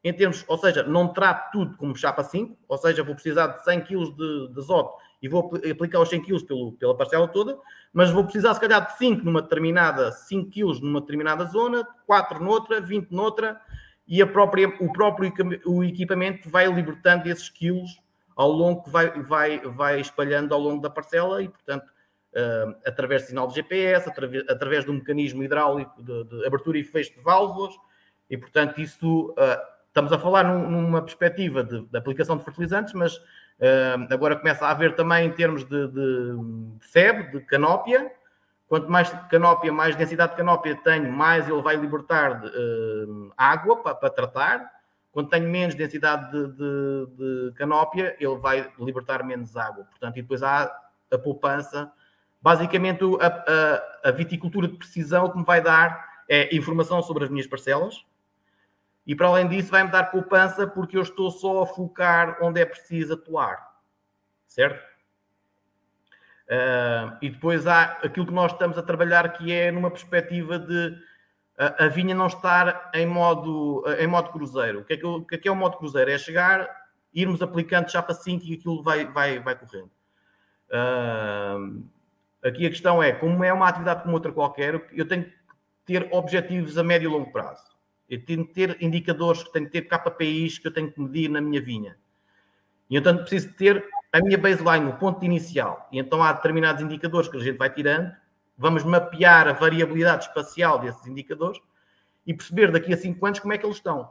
Em termos, ou seja, não trato tudo como chapa 5, ou seja, vou precisar de 100 kg de, de azoto e vou aplicar os 100 kg pelo, pela parcela toda, mas vou precisar, se calhar, de 5 numa determinada, 5 kg numa determinada zona, 4 noutra, 20 noutra, e a própria, o próprio o equipamento vai libertando esses quilos ao longo que vai, vai, vai espalhando ao longo da parcela e, portanto, uh, através de sinal de GPS, através, através de um mecanismo hidráulico de, de, abertura e fecho de válvulas, e, portanto, isso uh, estamos a falar num, numa perspectiva de, de, aplicação de fertilizantes, mas uh, agora começa a haver também em termos de, de, de SEB, de canópia. Quanto mais canópia, mais densidade de canópia tenho, mais ele vai libertar água para, para tratar quando tenho menos densidade de, de, de, canópia, ele vai libertar menos água. Portanto, e depois há a poupança. Basicamente, a, a, a viticultura de precisão que me vai dar é informação sobre as minhas parcelas. E para além disso, vai-me dar poupança porque eu estou só a focar onde é preciso atuar. Certo? Uh, e depois há aquilo que nós estamos a trabalhar que é numa perspectiva de a, vinha não estar em modo, em modo cruzeiro. O que, é que, o que, é que é o modo cruzeiro? É chegar, irmos aplicando chapa 5 e aquilo vai, vai, vai correndo. Uh, aqui a questão é, como é uma atividade como outra qualquer, eu tenho que ter objetivos a médio e longo prazo. Eu tenho que ter indicadores, que tenho que ter KPIs que eu tenho que medir na minha vinha. E então preciso ter a minha baseline, o ponto inicial. E então há determinados indicadores que a gente vai tirando Vamos mapear a variabilidade espacial desses indicadores e perceber daqui a 5 anos como é que eles estão.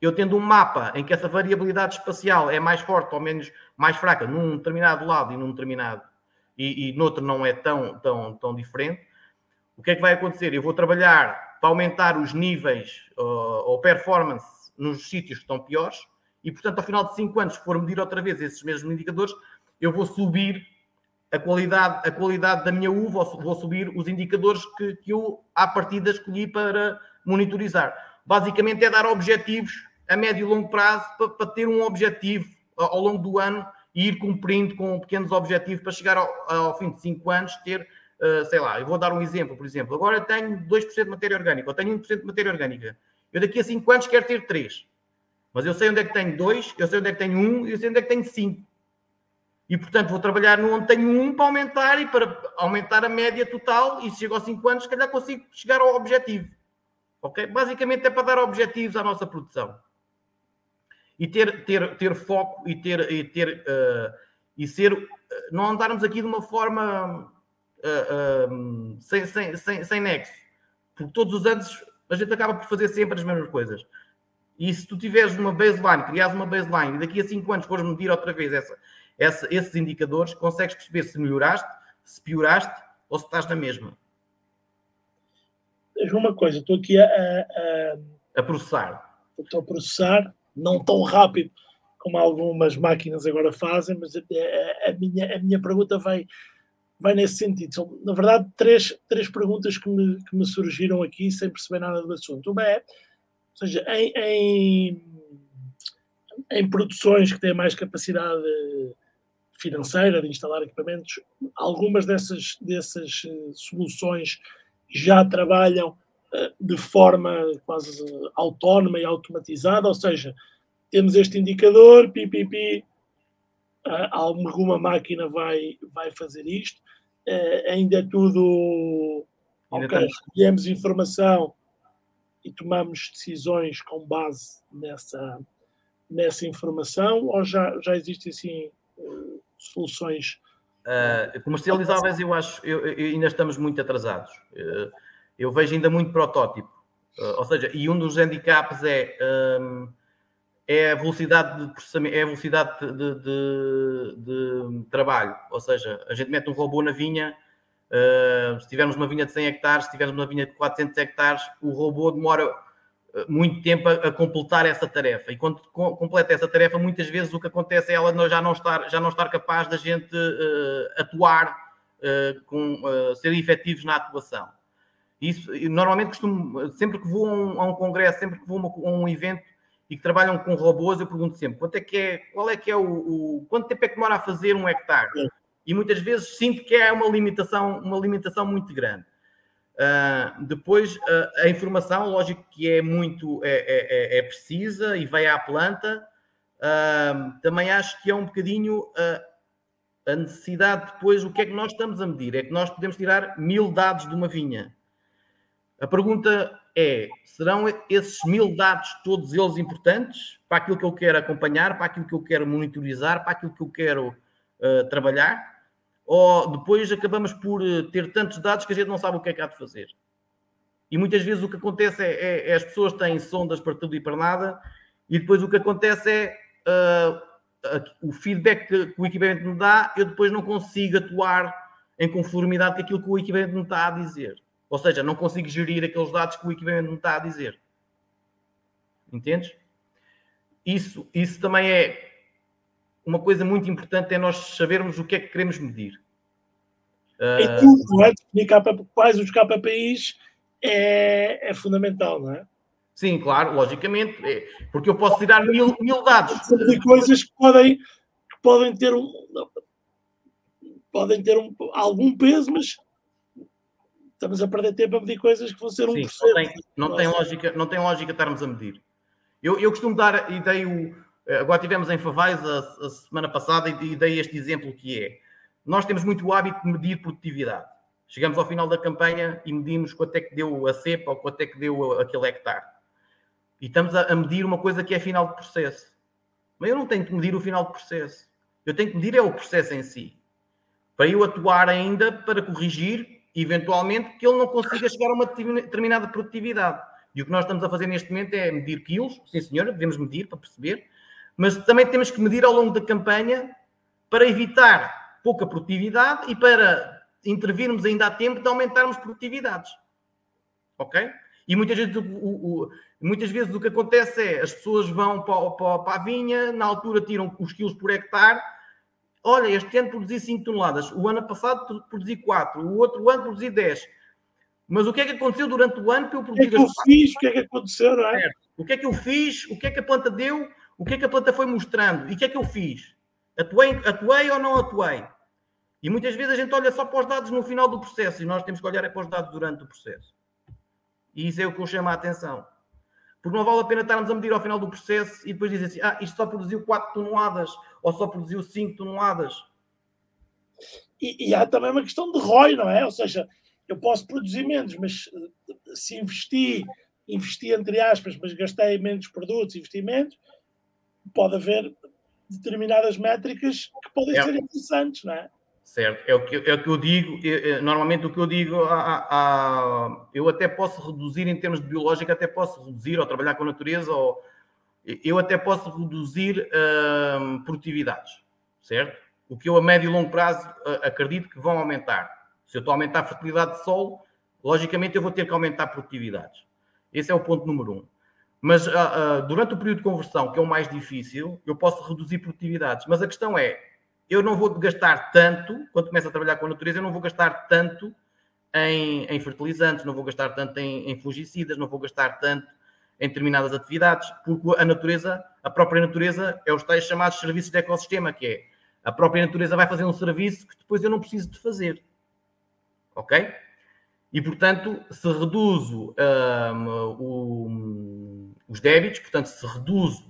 Eu tendo um mapa em que essa variabilidade espacial é mais forte ou menos mais fraca num determinado lado e num determinado e, e noutro não é tão, tão, tão diferente, o que é que vai acontecer? Eu vou trabalhar para aumentar os níveis uh, ou performance nos sítios que estão piores e, portanto, ao final de 5 anos, se for medir outra vez esses mesmos indicadores, eu vou subir a qualidade, a qualidade da minha uva, vou subir os indicadores que, que eu, à partida, escolhi para monitorizar. Basicamente é dar objetivos a médio e longo prazo para, para ter um objetivo ao longo do ano e ir cumprindo com pequenos objetivos para chegar ao, ao fim de 5 anos ter, uh, sei lá, eu vou dar um exemplo, por exemplo, agora tenho 2% de matéria orgânica, ou tenho 1% de matéria orgânica. Eu daqui a 5 anos quero ter 3. Mas eu sei onde é que tenho 2, eu sei onde é que tenho 1 um, e eu sei onde é que tenho 5. E, portanto, vou trabalhar no onde tenho um para aumentar e para aumentar a média total. E se chego aos 5 anos, se calhar consigo chegar ao objetivo. Ok? Basicamente é para dar objetivos à nossa produção. E ter, ter, ter foco e ter, e, ter, uh, e ser. Uh, não andarmos aqui de uma forma uh, sem, sem, sem, sem nexo. Porque todos os anos a gente acaba por fazer sempre as mesmas coisas. E se tu tiveres uma baseline, criares uma baseline e daqui a 5 anos fores medir outra vez essa, essa, esses indicadores, consegues perceber se melhoraste, se pioraste ou se estás na mesma. Veja uma coisa, estou aqui a, a, a processar. Estou a processar, não tão rápido como algumas máquinas agora fazem, mas a, a, minha, a minha pergunta vai, vai nesse sentido. São, na verdade, três, três perguntas que me, que me surgiram aqui sem perceber nada do assunto. Uma é, ou seja, em, em, em produções que têm mais capacidade financeira de instalar equipamentos, algumas dessas, dessas eh, soluções já trabalham eh, de forma quase autónoma e automatizada, ou seja, temos este indicador, pipipi, alguma máquina vai, vai fazer isto, eh, ainda é tudo, ainda ok, escolhemos informação e tomamos decisões com base nessa, nessa informação ou já, já existem assim soluções uh, comercializáveis? Eu acho eu, eu, ainda estamos muito atrasados. Uh, eu vejo ainda muito protótipo. Uh, ou seja, e um dos handicaps é, um, é a velocidade de processamento, é a velocidade de, de, de, trabalho. Ou seja, a gente mete um robô na vinha, uh, se tivermos uma vinha de 100 hectares, se tivermos uma vinha de 400 hectares, o robô demora muito tempo a, completar essa tarefa. E quando com, completa essa tarefa, muitas vezes o que acontece é ela já não estar, já não estar capaz da gente uh, atuar, uh, com, ser efetivos na atuação. Isso, normalmente costumo, sempre que vou a um, a um congresso, sempre que vou a, uma, a, um evento e que trabalham com robôs, eu pergunto sempre quanto é que é, qual é que é o, o quanto tempo é que demora a fazer um hectare? E muitas vezes sinto que é uma limitação, uma limitação muito grande. Uh, depois, uh, a informação, lógico que é muito é, é, é, é precisa e vai à planta. Uh, também acho que é um bocadinho a necessidade depois, o que é que nós estamos a medir? É que nós podemos tirar mil dados de uma vinha. A pergunta é: serão esses mil dados todos eles importantes para aquilo que eu quero acompanhar, para aquilo que eu quero monitorizar, para aquilo que eu quero trabalhar? Ou depois acabamos por eh, ter tantos dados que a gente não sabe o que é que há de fazer? E muitas vezes o que acontece é, é, é as pessoas têm sondas para tudo e para nada, e depois o que acontece é uh, o feedback que, que o equipamento me dá, eu depois não consigo atuar em conformidade com aquilo que o equipamento me está a dizer. Ou seja, não consigo gerir aqueles dados que o equipamento me está a dizer. Entendes? Isso, isso também é uma coisa muito importante, é nós sabermos o que é que queremos medir. Em uh... tudo, não é? Definir quais os KPIs é, é fundamental, não é? Sim, claro, logicamente, é, porque eu posso tirar mil, mil dados. De coisas que podem, que podem ter um podem ter um, algum peso, mas estamos a perder tempo a medir coisas que vão ser um Sim, não tem, não tem lógica, não tem lógica estarmos a medir. Eu, eu costumo dar, e dei o. Agora tivemos em Favais a, a semana passada e, dei este exemplo que é. Nós temos muito o hábito de medir produtividade. Chegamos ao final da campanha e medimos quanto é que deu a cepa ou quanto é que deu aquele hectare. E estamos a, a medir uma coisa que é final de processo. Mas eu não tenho que medir o final de processo. Eu tenho que medir é o processo em si. Para eu atuar ainda para corrigir eventualmente, que ele não consiga chegar a uma determinada produtividade. E o que nós estamos a fazer neste momento é medir quilos, sim senhora, devemos medir para perceber, mas também temos que medir ao longo da campanha para evitar pouca produtividade e para intervirmos ainda a tempo de aumentarmos produtividades. Ok? E muitas vezes o, o, o, muitas vezes o que acontece é as pessoas vão para, para, para a vinha, na altura tiram os quilos por hectare Olha, este ano produzi 5 toneladas, o ano passado produzi 4, o outro ano produzi 10. Mas o que é que aconteceu durante o ano que eu produzi? O que é que eu fiz? O que é que aconteceu, não é? O que é que eu fiz? O que é que a planta deu? O que é que a planta foi mostrando? E o que é que eu fiz? Atuei, atuei ou não atuei? E muitas vezes a gente olha só para os dados no final do processo e nós temos que olhar é para os dados durante o processo. E isso é o que eu chamo a atenção. Porque não vale a pena estarmos a medir ao final do processo e depois dizer assim: ah, isto só produziu 4 toneladas ou só produziu 5 toneladas. E, e, há também uma questão de ROI, não é? Ou seja, eu posso produzir menos, mas eh, se investi, investi entre aspas, mas gastei menos produtos, investi menos, pode haver determinadas métricas que podem é. ser interessantes, não é? Certo, é o que, é o que eu digo. normalmente, o que eu digo, a, a, eu até posso reduzir em termos de biológico, até posso reduzir ou trabalhar com a natureza, ou eu até posso reduzir hum, produtividades, certo? O que eu a médio e longo prazo acredito que vão aumentar. Se eu estou a aumentar a fertilidade de solo, logicamente eu vou ter que aumentar produtividades. Esse é o ponto número um. Mas uh, uh, durante o período de conversão, que é o mais difícil, eu posso reduzir produtividades. Mas a questão é, eu não vou gastar tanto, quando começo a trabalhar com a natureza, eu não vou gastar tanto em, em fertilizantes, não vou gastar tanto em, em, fungicidas, não vou gastar tanto em determinadas atividades, porque a natureza, a própria natureza, é os tais chamados serviços de ecossistema, que é a própria natureza vai fazer um serviço que depois eu não preciso de fazer. Ok? E, portanto, se reduzo um, os débitos, portanto, se reduzo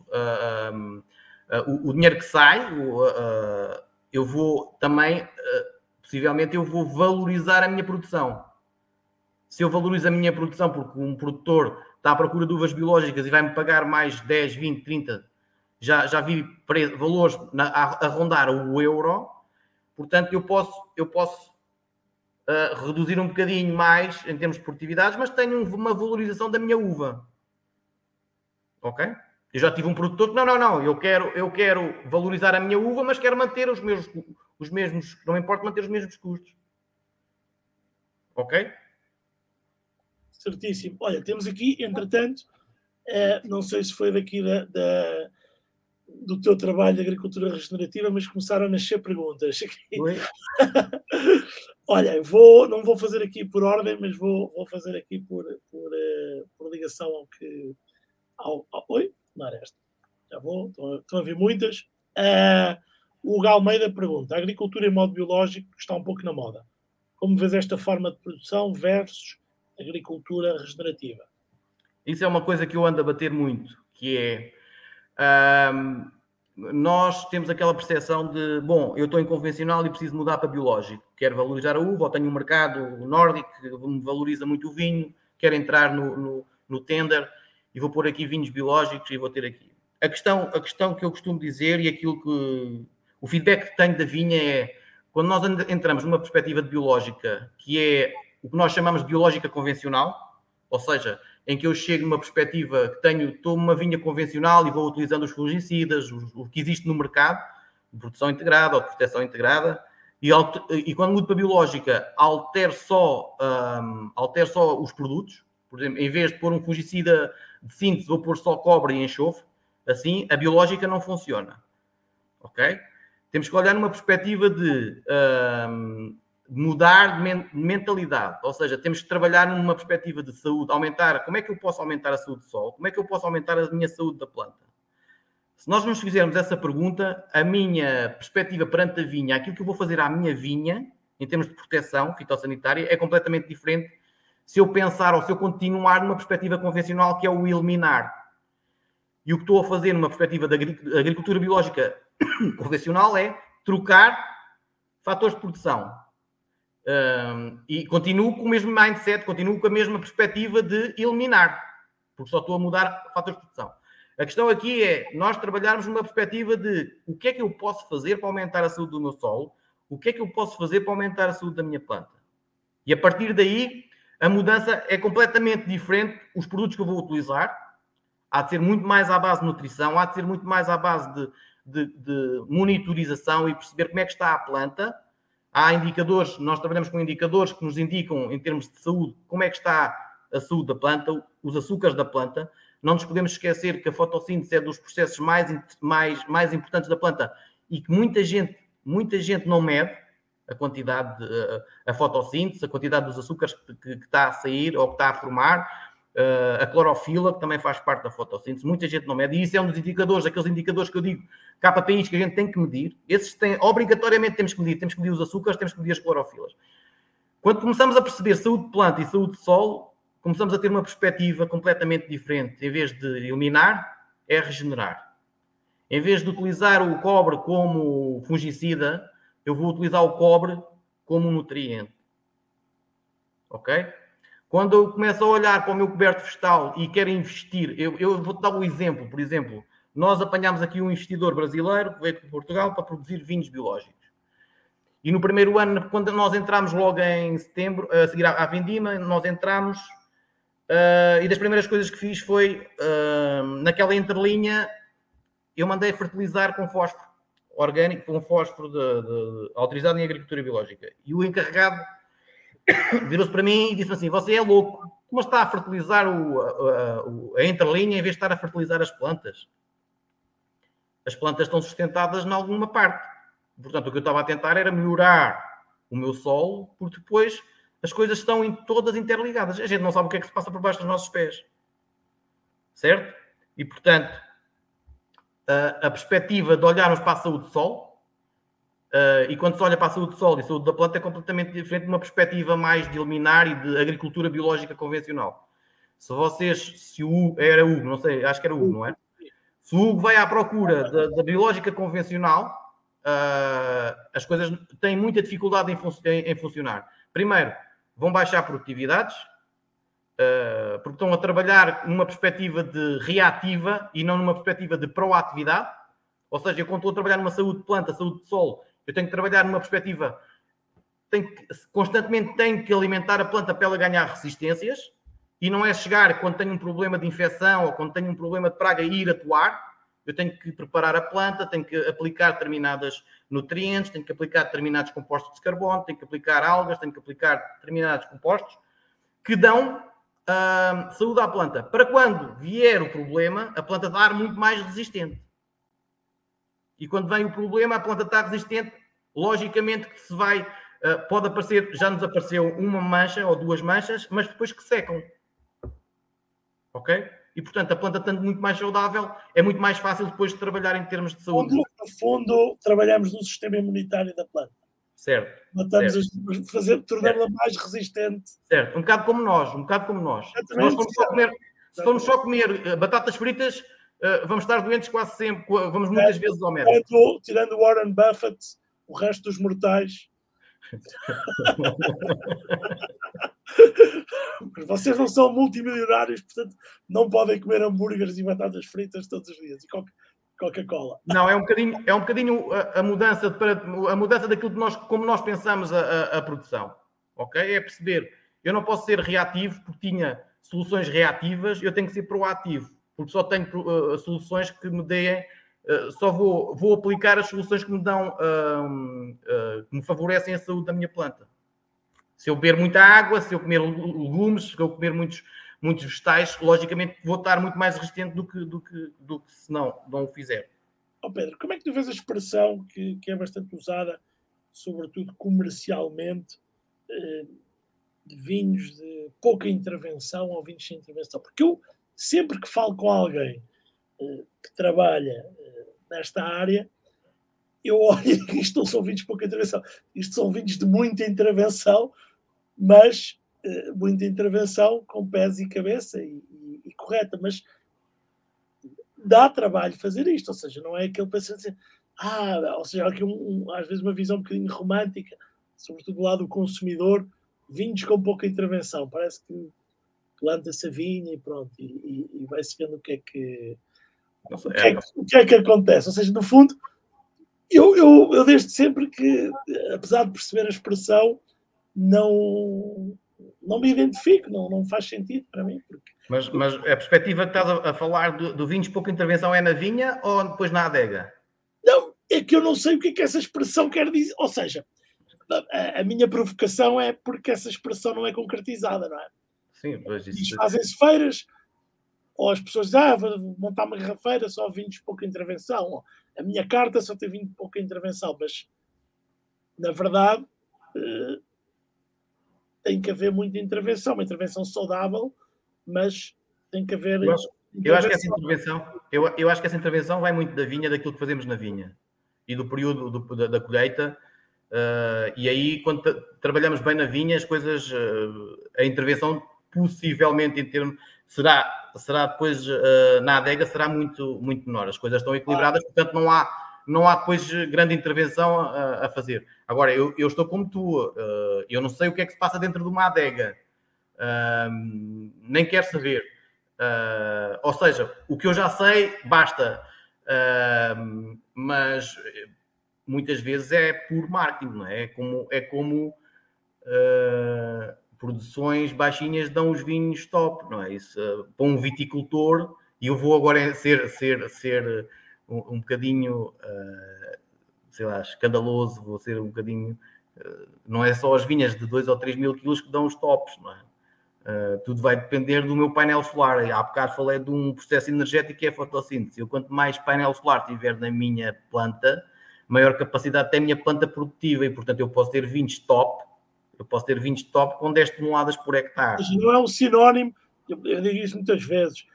um, o, o, dinheiro que sai, o, eu vou também, possivelmente, eu vou valorizar a minha produção. Se eu valorizo a minha produção porque um produtor está à procura de uvas biológicas e vai-me pagar mais 10, 20, 30, já, já vi valores na, a, a, rondar o euro, portanto eu posso, eu posso uh, reduzir um bocadinho mais em termos de produtividades, mas tenho uma valorização da minha uva. Ok? Eu já tive um produtor que não, não, não, eu quero, eu quero valorizar a minha uva, mas quero manter os meus, os mesmos, não importa manter os mesmos custos. Ok? Certíssimo. Olha, temos aqui, entretanto, é, não sei se foi daqui da, da, do teu trabalho de agricultura regenerativa, mas começaram a nascer perguntas. Olha, vou, não vou fazer aqui por ordem, mas vou, vou fazer aqui por, por, uh, por ligação ao que. Ao, ao, oi? Não era esta. Já vou, estão a, ver muitas. Uh, o Hugo Almeida pergunta: a agricultura em modo biológico está um pouco na moda. Como vês esta forma de produção versus agricultura regenerativa? Isso é uma coisa que eu ando a bater muito, que é nós temos aquela percepção de, bom, eu estou em convencional e preciso mudar para biológico. Quero valorizar a uva, ou tenho um mercado nórdico que me valoriza muito o vinho, quero entrar no, no, no tender e vou pôr aqui vinhos biológicos e vou ter aqui. A questão, a questão que eu costumo dizer e aquilo que o feedback que tenho da vinha é quando nós entramos numa perspectiva de biológica, que é o que nós chamamos de biológica convencional, ou seja, em que eu chego numa perspectiva que tenho, estou numa vinha convencional e vou utilizando os fungicidas, o, que existe no mercado, produção integrada ou proteção integrada, e, e quando mudo para biológica, altero só, um, altero só os produtos, por exemplo, em vez de pôr um fungicida de síntese, vou pôr só cobre e enxofre, assim a biológica não funciona. Ok? Temos que olhar numa perspectiva de mudar de mentalidade, ou seja, temos que trabalhar numa perspectiva de saúde, aumentar, como é que eu posso aumentar a saúde do sol? Como é que eu posso aumentar a minha saúde da planta? Se nós nos fizermos essa pergunta, a minha perspectiva perante a vinha, aquilo que eu vou fazer à minha vinha, em termos de proteção fitossanitária, é completamente diferente se eu pensar ou se eu continuar numa perspectiva convencional que é o eliminar. E o que estou a fazer numa perspectiva da agricultura biológica convencional é trocar fatores de produção. Um, e continuo com o mesmo mindset, continuo com a mesma perspectiva de eliminar, porque só estou a mudar fatores de produção. A questão aqui é nós trabalharmos numa perspectiva de o que é que eu posso fazer para aumentar a saúde do meu solo, o que é que eu posso fazer para aumentar a saúde da minha planta. E a partir daí, a mudança é completamente diferente. Os produtos que eu vou utilizar, há de ser muito mais à base de nutrição, há de ser muito mais à base de, de, de monitorização e perceber como é que está a planta Há indicadores, nós trabalhamos com indicadores que nos indicam, em termos de saúde, como é que está a saúde da planta, os açúcares da planta. Não nos podemos esquecer que a fotossíntese é dos processos mais, mais, mais importantes da planta e que muita gente, muita gente não mede a quantidade, de, a fotossíntese, a quantidade dos açúcares que, que, está a sair ou que está a formar Uh, a clorofila, que também faz parte da fotossíntese, muita gente não mede, e isso é um dos indicadores, aqueles indicadores que eu digo, KPIs que a gente tem que medir, esses têm, obrigatoriamente temos que medir, temos que medir os açúcares, temos que medir as clorofilas. Quando começamos a perceber saúde de planta e saúde de solo, começamos a ter uma perspectiva completamente diferente. Em vez de eliminar, é regenerar. Em vez de utilizar o cobre como fungicida, eu vou utilizar o cobre como nutriente. Ok? Quando eu começo a olhar para o meu coberto vegetal e quero investir, eu, eu vou-te dar um exemplo, por exemplo, nós apanhámos aqui um investidor brasileiro que veio de Portugal para produzir vinhos biológicos. E no primeiro ano, quando nós entramos logo em setembro, a seguir à, Vindima, nós entramos uh, e das primeiras coisas que fiz foi, uh, naquela entrelinha, eu mandei fertilizar com fósforo orgânico, com fósforo de, de, autorizado em agricultura biológica. E o encarregado virou-se para mim e disse assim: Você é louco, como está a fertilizar o, a, a, a entrelinha em vez de estar a fertilizar as plantas? As plantas estão sustentadas em alguma parte. Portanto, o que eu estava a tentar era melhorar o meu solo, porque depois as coisas estão em, todas interligadas. A gente não sabe o que é que se passa por baixo dos nossos pés. Certo? E, portanto, a, perspectiva de olharmos para a saúde do solo Uh, e quando se olha para a saúde do solo e a saúde da planta é completamente diferente de uma perspectiva mais de eliminar e de agricultura biológica convencional. Se vocês, se o Hugo, era Hugo, não sei, acho que era Hugo, não é? Se o Hugo vai à procura da, da biológica convencional, uh, as coisas têm muita dificuldade em, fun em, em, funcionar. Primeiro, vão baixar produtividades, porque estão a trabalhar numa perspectiva de reativa e não numa perspectiva de proatividade. Ou seja, eu quando estou a trabalhar numa saúde de planta, saúde de solo, eu tenho que trabalhar numa perspectiva, tenho que, constantemente tenho que alimentar a planta para ela ganhar resistências, e não é chegar quando tenho um problema de infecção ou quando tenho um problema de praga e ir atuar, eu tenho que preparar a planta, tenho que aplicar determinados nutrientes, tenho que aplicar determinados compostos de carbono, tenho que aplicar algas, tenho que aplicar determinados compostos que dão uh, saúde à planta. Para quando vier o problema, a planta estar muito mais resistente. E quando vem o problema, a planta está resistente, logicamente que se vai, uh, pode aparecer, já nos apareceu uma mancha ou duas manchas, mas depois que secam. Ok? e, portanto, a planta estando muito mais saudável, é muito mais fácil depois de trabalhar em termos de saúde. No fundo, trabalhamos no sistema imunitário da planta. Certo. Matamos certo. fazer, tornando-a mais resistente. Certo, um bocado como nós, um bocado como nós. Se nós formos só comer, se formos só comer uh, batatas fritas, uh, vamos estar doentes quase sempre, vamos muitas é, vezes ao médico. Tirando, tirando Warren Buffett, o resto dos mortais. Vocês não são multimilionários, portanto não podem comer hambúrgueres e batatas fritas todos os dias e Coca-Cola. Não, é um bocadinho, é um bocadinho a, a, mudança a mudança daquilo que nós, como nós pensamos a, a, produção. Ok? É perceber, eu não posso ser reativo porque tinha soluções reativas, eu tenho que ser proativo, porque só tenho uh, soluções que me deem Uh, só vou, vou aplicar as soluções que me dão, uh, uh, que me favorecem a saúde da minha planta. Se eu beber muita água, se eu comer legumes, se eu comer muitos, muitos vegetais, logicamente vou estar muito mais resistente do que, do que, do que se não, não o fizer. Oh Pedro, como é que tu vês a expressão que, que é bastante usada, sobretudo comercialmente, eh, de vinhos de pouca intervenção ou vinhos sem intervenção? Porque eu, sempre que falo com alguém eh, que trabalha eh, nesta área, eu olho, isto não são vinhos de pouca intervenção, isto são vinhos de muita intervenção, mas muita intervenção com pés e cabeça e, e, e, correta, mas dá trabalho fazer isto, ou seja, não é aquele pensamento assim, ah, ou seja, aqui um, um, às vezes uma visão um bocadinho romântica, sobretudo do lado do consumidor, vinhos com pouca intervenção, parece que planta-se a vinha e pronto, e, e vai-se vendo o que é que, o que é, o que é que acontece, ou seja, no fundo, eu, eu, eu desde sempre que, apesar de perceber a expressão, não, não me identifico, não, não faz sentido para mim. Porque... Mas, mas a perspectiva que estás a, a falar do, do vinhos pouca intervenção é na vinha ou depois na adega? Não, é que eu não sei o que é que essa expressão quer dizer. Ou seja, a, a minha provocação é porque essa expressão não é concretizada, não é? Sim, pois isso. Fazem-se feiras, ou as pessoas dizem, ah, vou montar uma garrafeira, só vinhos de pouca intervenção. Ou, a minha carta só tem vinho de pouca intervenção, mas na verdade. Uh, tem que haver muita intervenção, uma intervenção saudável, mas tem que haver. Eu acho, eu acho que essa intervenção, eu, eu acho que essa intervenção vai muito da vinha, daquilo que fazemos na vinha e do período do, da, da, colheita. Uh, e aí, quando trabalhamos bem na vinha, as coisas, uh, a intervenção possivelmente em termos será será depois uh, na adega será muito muito menor. As coisas estão equilibradas, portanto não há não há depois grande intervenção a, a fazer. Agora, eu, eu, estou como tu, uh, eu não sei o que é que se passa dentro de uma adega, nem quero saber. Uh, ou seja, o que eu já sei, basta. mas muitas vezes é por marketing, não é? É como, é como produções baixinhas dão os vinhos top, não é? Isso, para um viticultor, e eu vou agora ser, ser, ser um, um bocadinho, uh, sei lá, escandaloso, vou ser um bocadinho. Uh, não é só as vinhas de 2 ou 3 mil quilos que dão os tops, não é? Uh, tudo vai depender do meu painel solar. Há bocado falei de um processo energético que é a fotossíntese. Eu, quanto mais painel solar tiver na minha planta, maior capacidade tem a minha planta produtiva e, portanto, eu posso ter 20 top, eu posso ter 20 top com 10 toneladas por hectare. Não é um sinónimo, eu digo isso muitas vezes,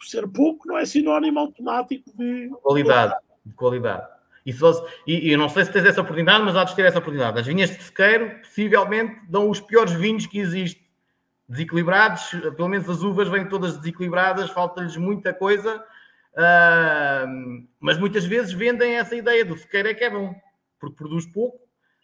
ser pouco não é sinónimo automático de qualidade. De qualidade. E, fosse, e, eu não sei se tens essa oportunidade, mas há de ter essa oportunidade. As vinhas de sequeiro, possivelmente, dão os piores vinhos que existem. Desequilibrados, pelo menos as uvas vêm todas desequilibradas, falta-lhes muita coisa, uh, mas muitas vezes vendem essa ideia do sequeiro é que é bom, porque produz pouco,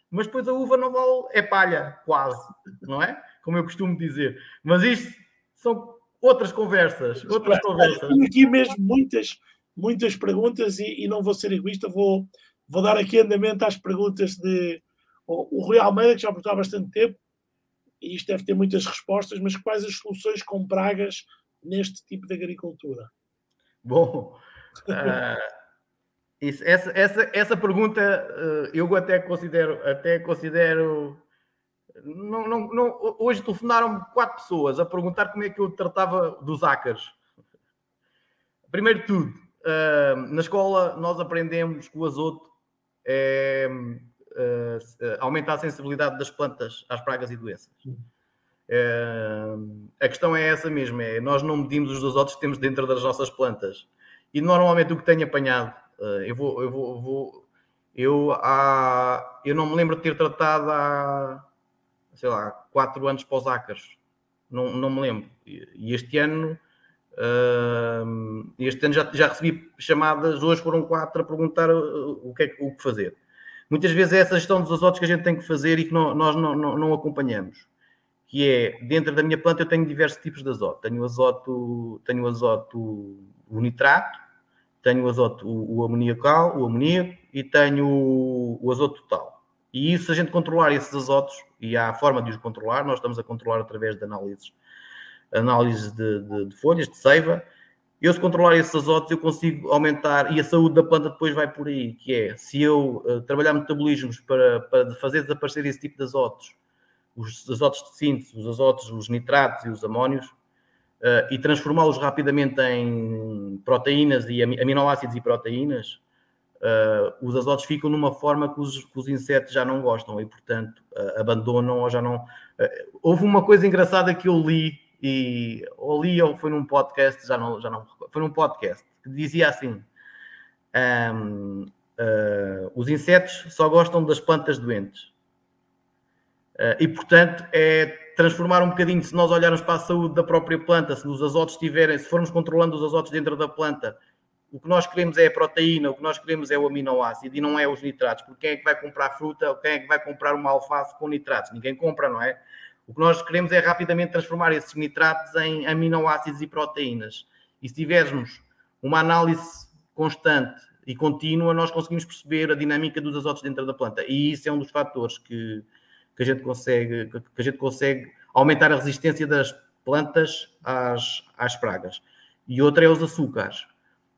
mas depois a uva não vale, é palha, quase, não é? como eu costumo dizer. Mas isto são outras conversas, outras conversas. Tenho aqui mesmo muitas, muitas perguntas e, e, não vou ser egoísta, vou, vou dar aqui andamento às perguntas de o, o Rui Almeida, que já perguntou há bastante tempo, e isto deve ter muitas respostas, mas quais as soluções com pragas neste tipo de agricultura? Bom, uh, isso, essa, essa, essa pergunta uh, eu até considero, até considero não, não, não, hoje telefonaram quatro pessoas a perguntar como é que eu tratava dos hackers. Primeiro de tudo, uh, na escola nós aprendemos que o azoto é, uh, aumenta a sensibilidade das plantas às pragas e doenças. Uh, a questão é essa mesmo, é nós não medimos os azotos que temos dentro das nossas plantas. E normalmente o que tenho apanhado, eu vou, eu vou, vou eu, há, eu não me lembro de ter tratado há sei lá, quatro anos para os hackers. Não, não me lembro. E este ano, uh, este ano já, já recebi chamadas, hoje foram quatro a perguntar uh, o que, é, o que fazer. Muitas vezes é essa gestão dos azotos que a gente tem que fazer e que não, nós não, não, não, acompanhamos. Que é, dentro da minha planta eu tenho diversos tipos de azoto. Tenho azoto, tenho azoto, o nitrato, tenho azoto, o, o amoniacal, o amoníaco e tenho o, o azoto total. E isso, a gente controlar esses azotos, e há a forma de os controlar, nós estamos a controlar através de análises, análises de, de, de folhas, de seiva. Eu, se controlar esses azotos, eu consigo aumentar, e a saúde da planta depois vai por aí, que é, se eu uh, trabalhar metabolismos para, para fazer desaparecer esse tipo de azotos, os azotos de síntese, os azotos, os nitratos e os amónios, uh, e transformá-los rapidamente em proteínas e aminoácidos e proteínas, uh, os azotos ficam numa forma que os, que os, insetos já não gostam e, portanto, uh, abandonam ou já não. Uh, houve uma coisa engraçada que eu li, e, ou li ou foi num podcast, já não, já não foi num podcast, que dizia assim: um, os insetos só gostam das plantas doentes. e, portanto, é transformar um bocadinho, se nós olharmos para a saúde da própria planta, se os azotos estiverem, se formos controlando os azotos dentro da planta, o que nós queremos é a proteína, o que nós queremos é o aminoácido e não é os nitratos, porque quem é que vai comprar fruta ou quem é que vai comprar uma alface com nitratos? Ninguém compra, não é? O que nós queremos é rapidamente transformar esses nitratos em aminoácidos e proteínas. E se tivermos uma análise constante e contínua, nós conseguimos perceber a dinâmica dos azotos dentro da planta. E isso é um dos fatores que, que, a, gente consegue, que a gente consegue aumentar a resistência das plantas às, às pragas. E outra é os açúcares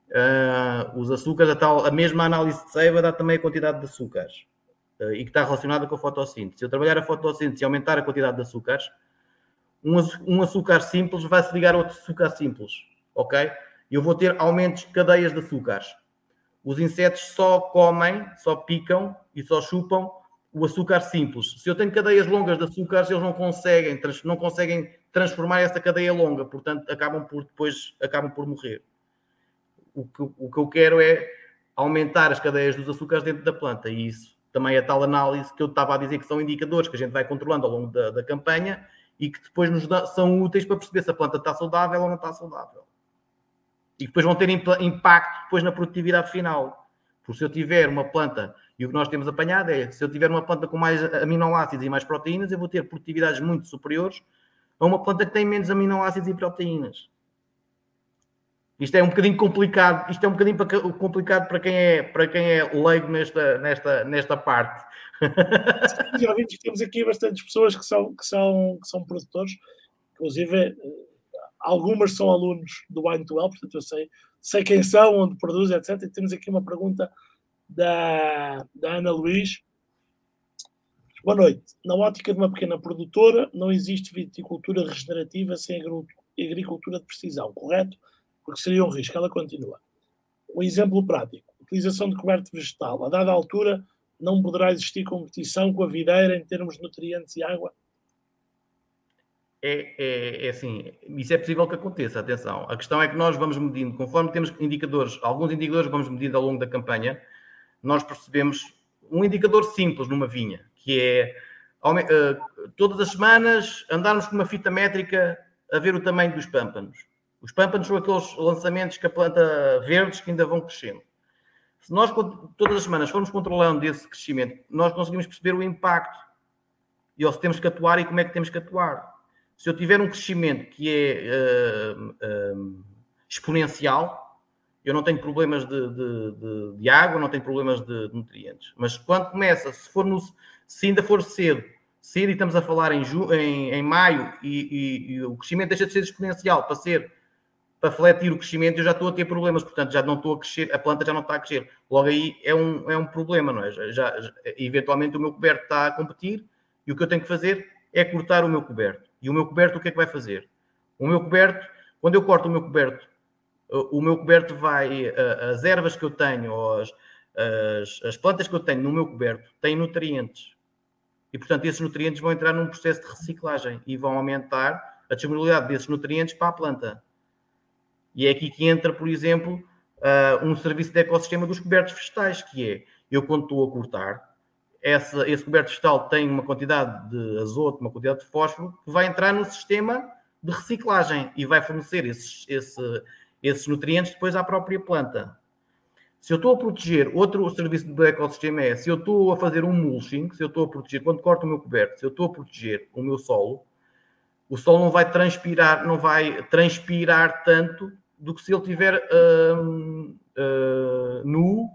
uh, os açúcares, a, tal, a mesma análise de seiva dá também a quantidade de açúcares uh, e que está relacionada com a fotossíntese. Se eu trabalhar a fotossíntese e aumentar a quantidade de açúcares, um, açúcar simples vai se ligar a outro açúcar simples, ok? Eu vou ter aumentos de cadeias de açúcares. Os insetos só comem, só picam e só chupam o açúcar simples. Se eu tenho cadeias longas de açúcares, eles não conseguem, não conseguem transformar essa cadeia longa, portanto, acabam por depois acabam por morrer o que, o que eu quero é aumentar as cadeias dos açúcares dentro da planta e isso também é tal análise que eu estava a dizer que são indicadores que a gente vai controlando ao longo da, da campanha e que depois nos dá, são úteis para perceber se a planta está saudável ou não está saudável. E depois vão ter impacto depois na produtividade final. Porque se eu tiver uma planta, e o que nós temos apanhado é, se eu tiver uma planta com mais aminoácidos e mais proteínas, eu vou ter produtividades muito superiores a uma planta que tem menos aminoácidos e proteínas. Isto é um bocadinho complicado, isto é um bocadinho complicado para quem é, para quem é leigo nesta, nesta, nesta parte. Já vimos que temos aqui bastantes pessoas que são, que são, que são produtores, inclusive eh, algumas são alunos do Wine to Well, portanto eu sei, sei quem são, onde produzem, etc. E temos aqui uma pergunta da, da Ana Luís. Boa noite. Na ótica de uma pequena produtora, não existe viticultura regenerativa sem agricultura de precisão, correto? Porque seria um risco. Ela continua. Um exemplo prático: utilização de coberto vegetal. A dada altura, não poderá existir competição com a videira em termos de nutrientes e água? É, é, é, assim, isso é possível que aconteça, atenção. A questão é que nós vamos medindo, conforme temos indicadores, alguns indicadores vamos medindo ao longo da campanha, nós percebemos um indicador simples numa vinha, que é uh, todas as semanas andarmos com uma fita métrica a ver o tamanho dos pâmpanos. Os pâmpanos são aqueles lançamentos que a planta verdes que ainda vão crescendo. Se nós todas as semanas formos controlando esse crescimento, nós conseguimos perceber o impacto e ou se temos que atuar e como é que temos que atuar. Se eu tiver um crescimento que é uh, uh, exponencial, eu não tenho problemas de, de, de, de, água, não tenho problemas de, nutrientes. Mas quando começa, se, for no, se ainda for cedo, cedo e estamos a falar em, ju, em, em maio e, e, e, o crescimento deixa de ser exponencial para ser para fletir o crescimento, eu já estou a ter problemas, portanto já não estou a crescer, a planta já não está a crescer. Logo aí é um, é um problema, não é? Já, já, eventualmente o meu coberto está a competir e o que eu tenho que fazer é cortar o meu coberto. E o meu coberto o que é que vai fazer? O meu coberto, quando eu corto o meu coberto, o meu coberto vai, as ervas que eu tenho, ou as, as, as plantas que eu tenho no meu coberto, têm nutrientes. E, portanto, esses nutrientes vão entrar num processo de reciclagem e vão aumentar a disponibilidade desses nutrientes para a planta. E é aqui que entra, por exemplo, uh, um serviço de ecossistema dos cobertos vegetais, que é, eu quando estou a cortar, essa, esse coberto vegetal tem uma quantidade de azoto, uma quantidade de fósforo, que vai entrar no sistema de reciclagem e vai fornecer esses, esse, esses nutrientes depois à própria planta. Se eu estou a proteger, outro serviço do ecossistema é, se eu estou a fazer um mulching, se eu estou a proteger, quando corto o meu coberto, se eu estou a proteger o meu solo, o solo não vai transpirar, não vai transpirar tanto do que se ele tiver uh, uh, nu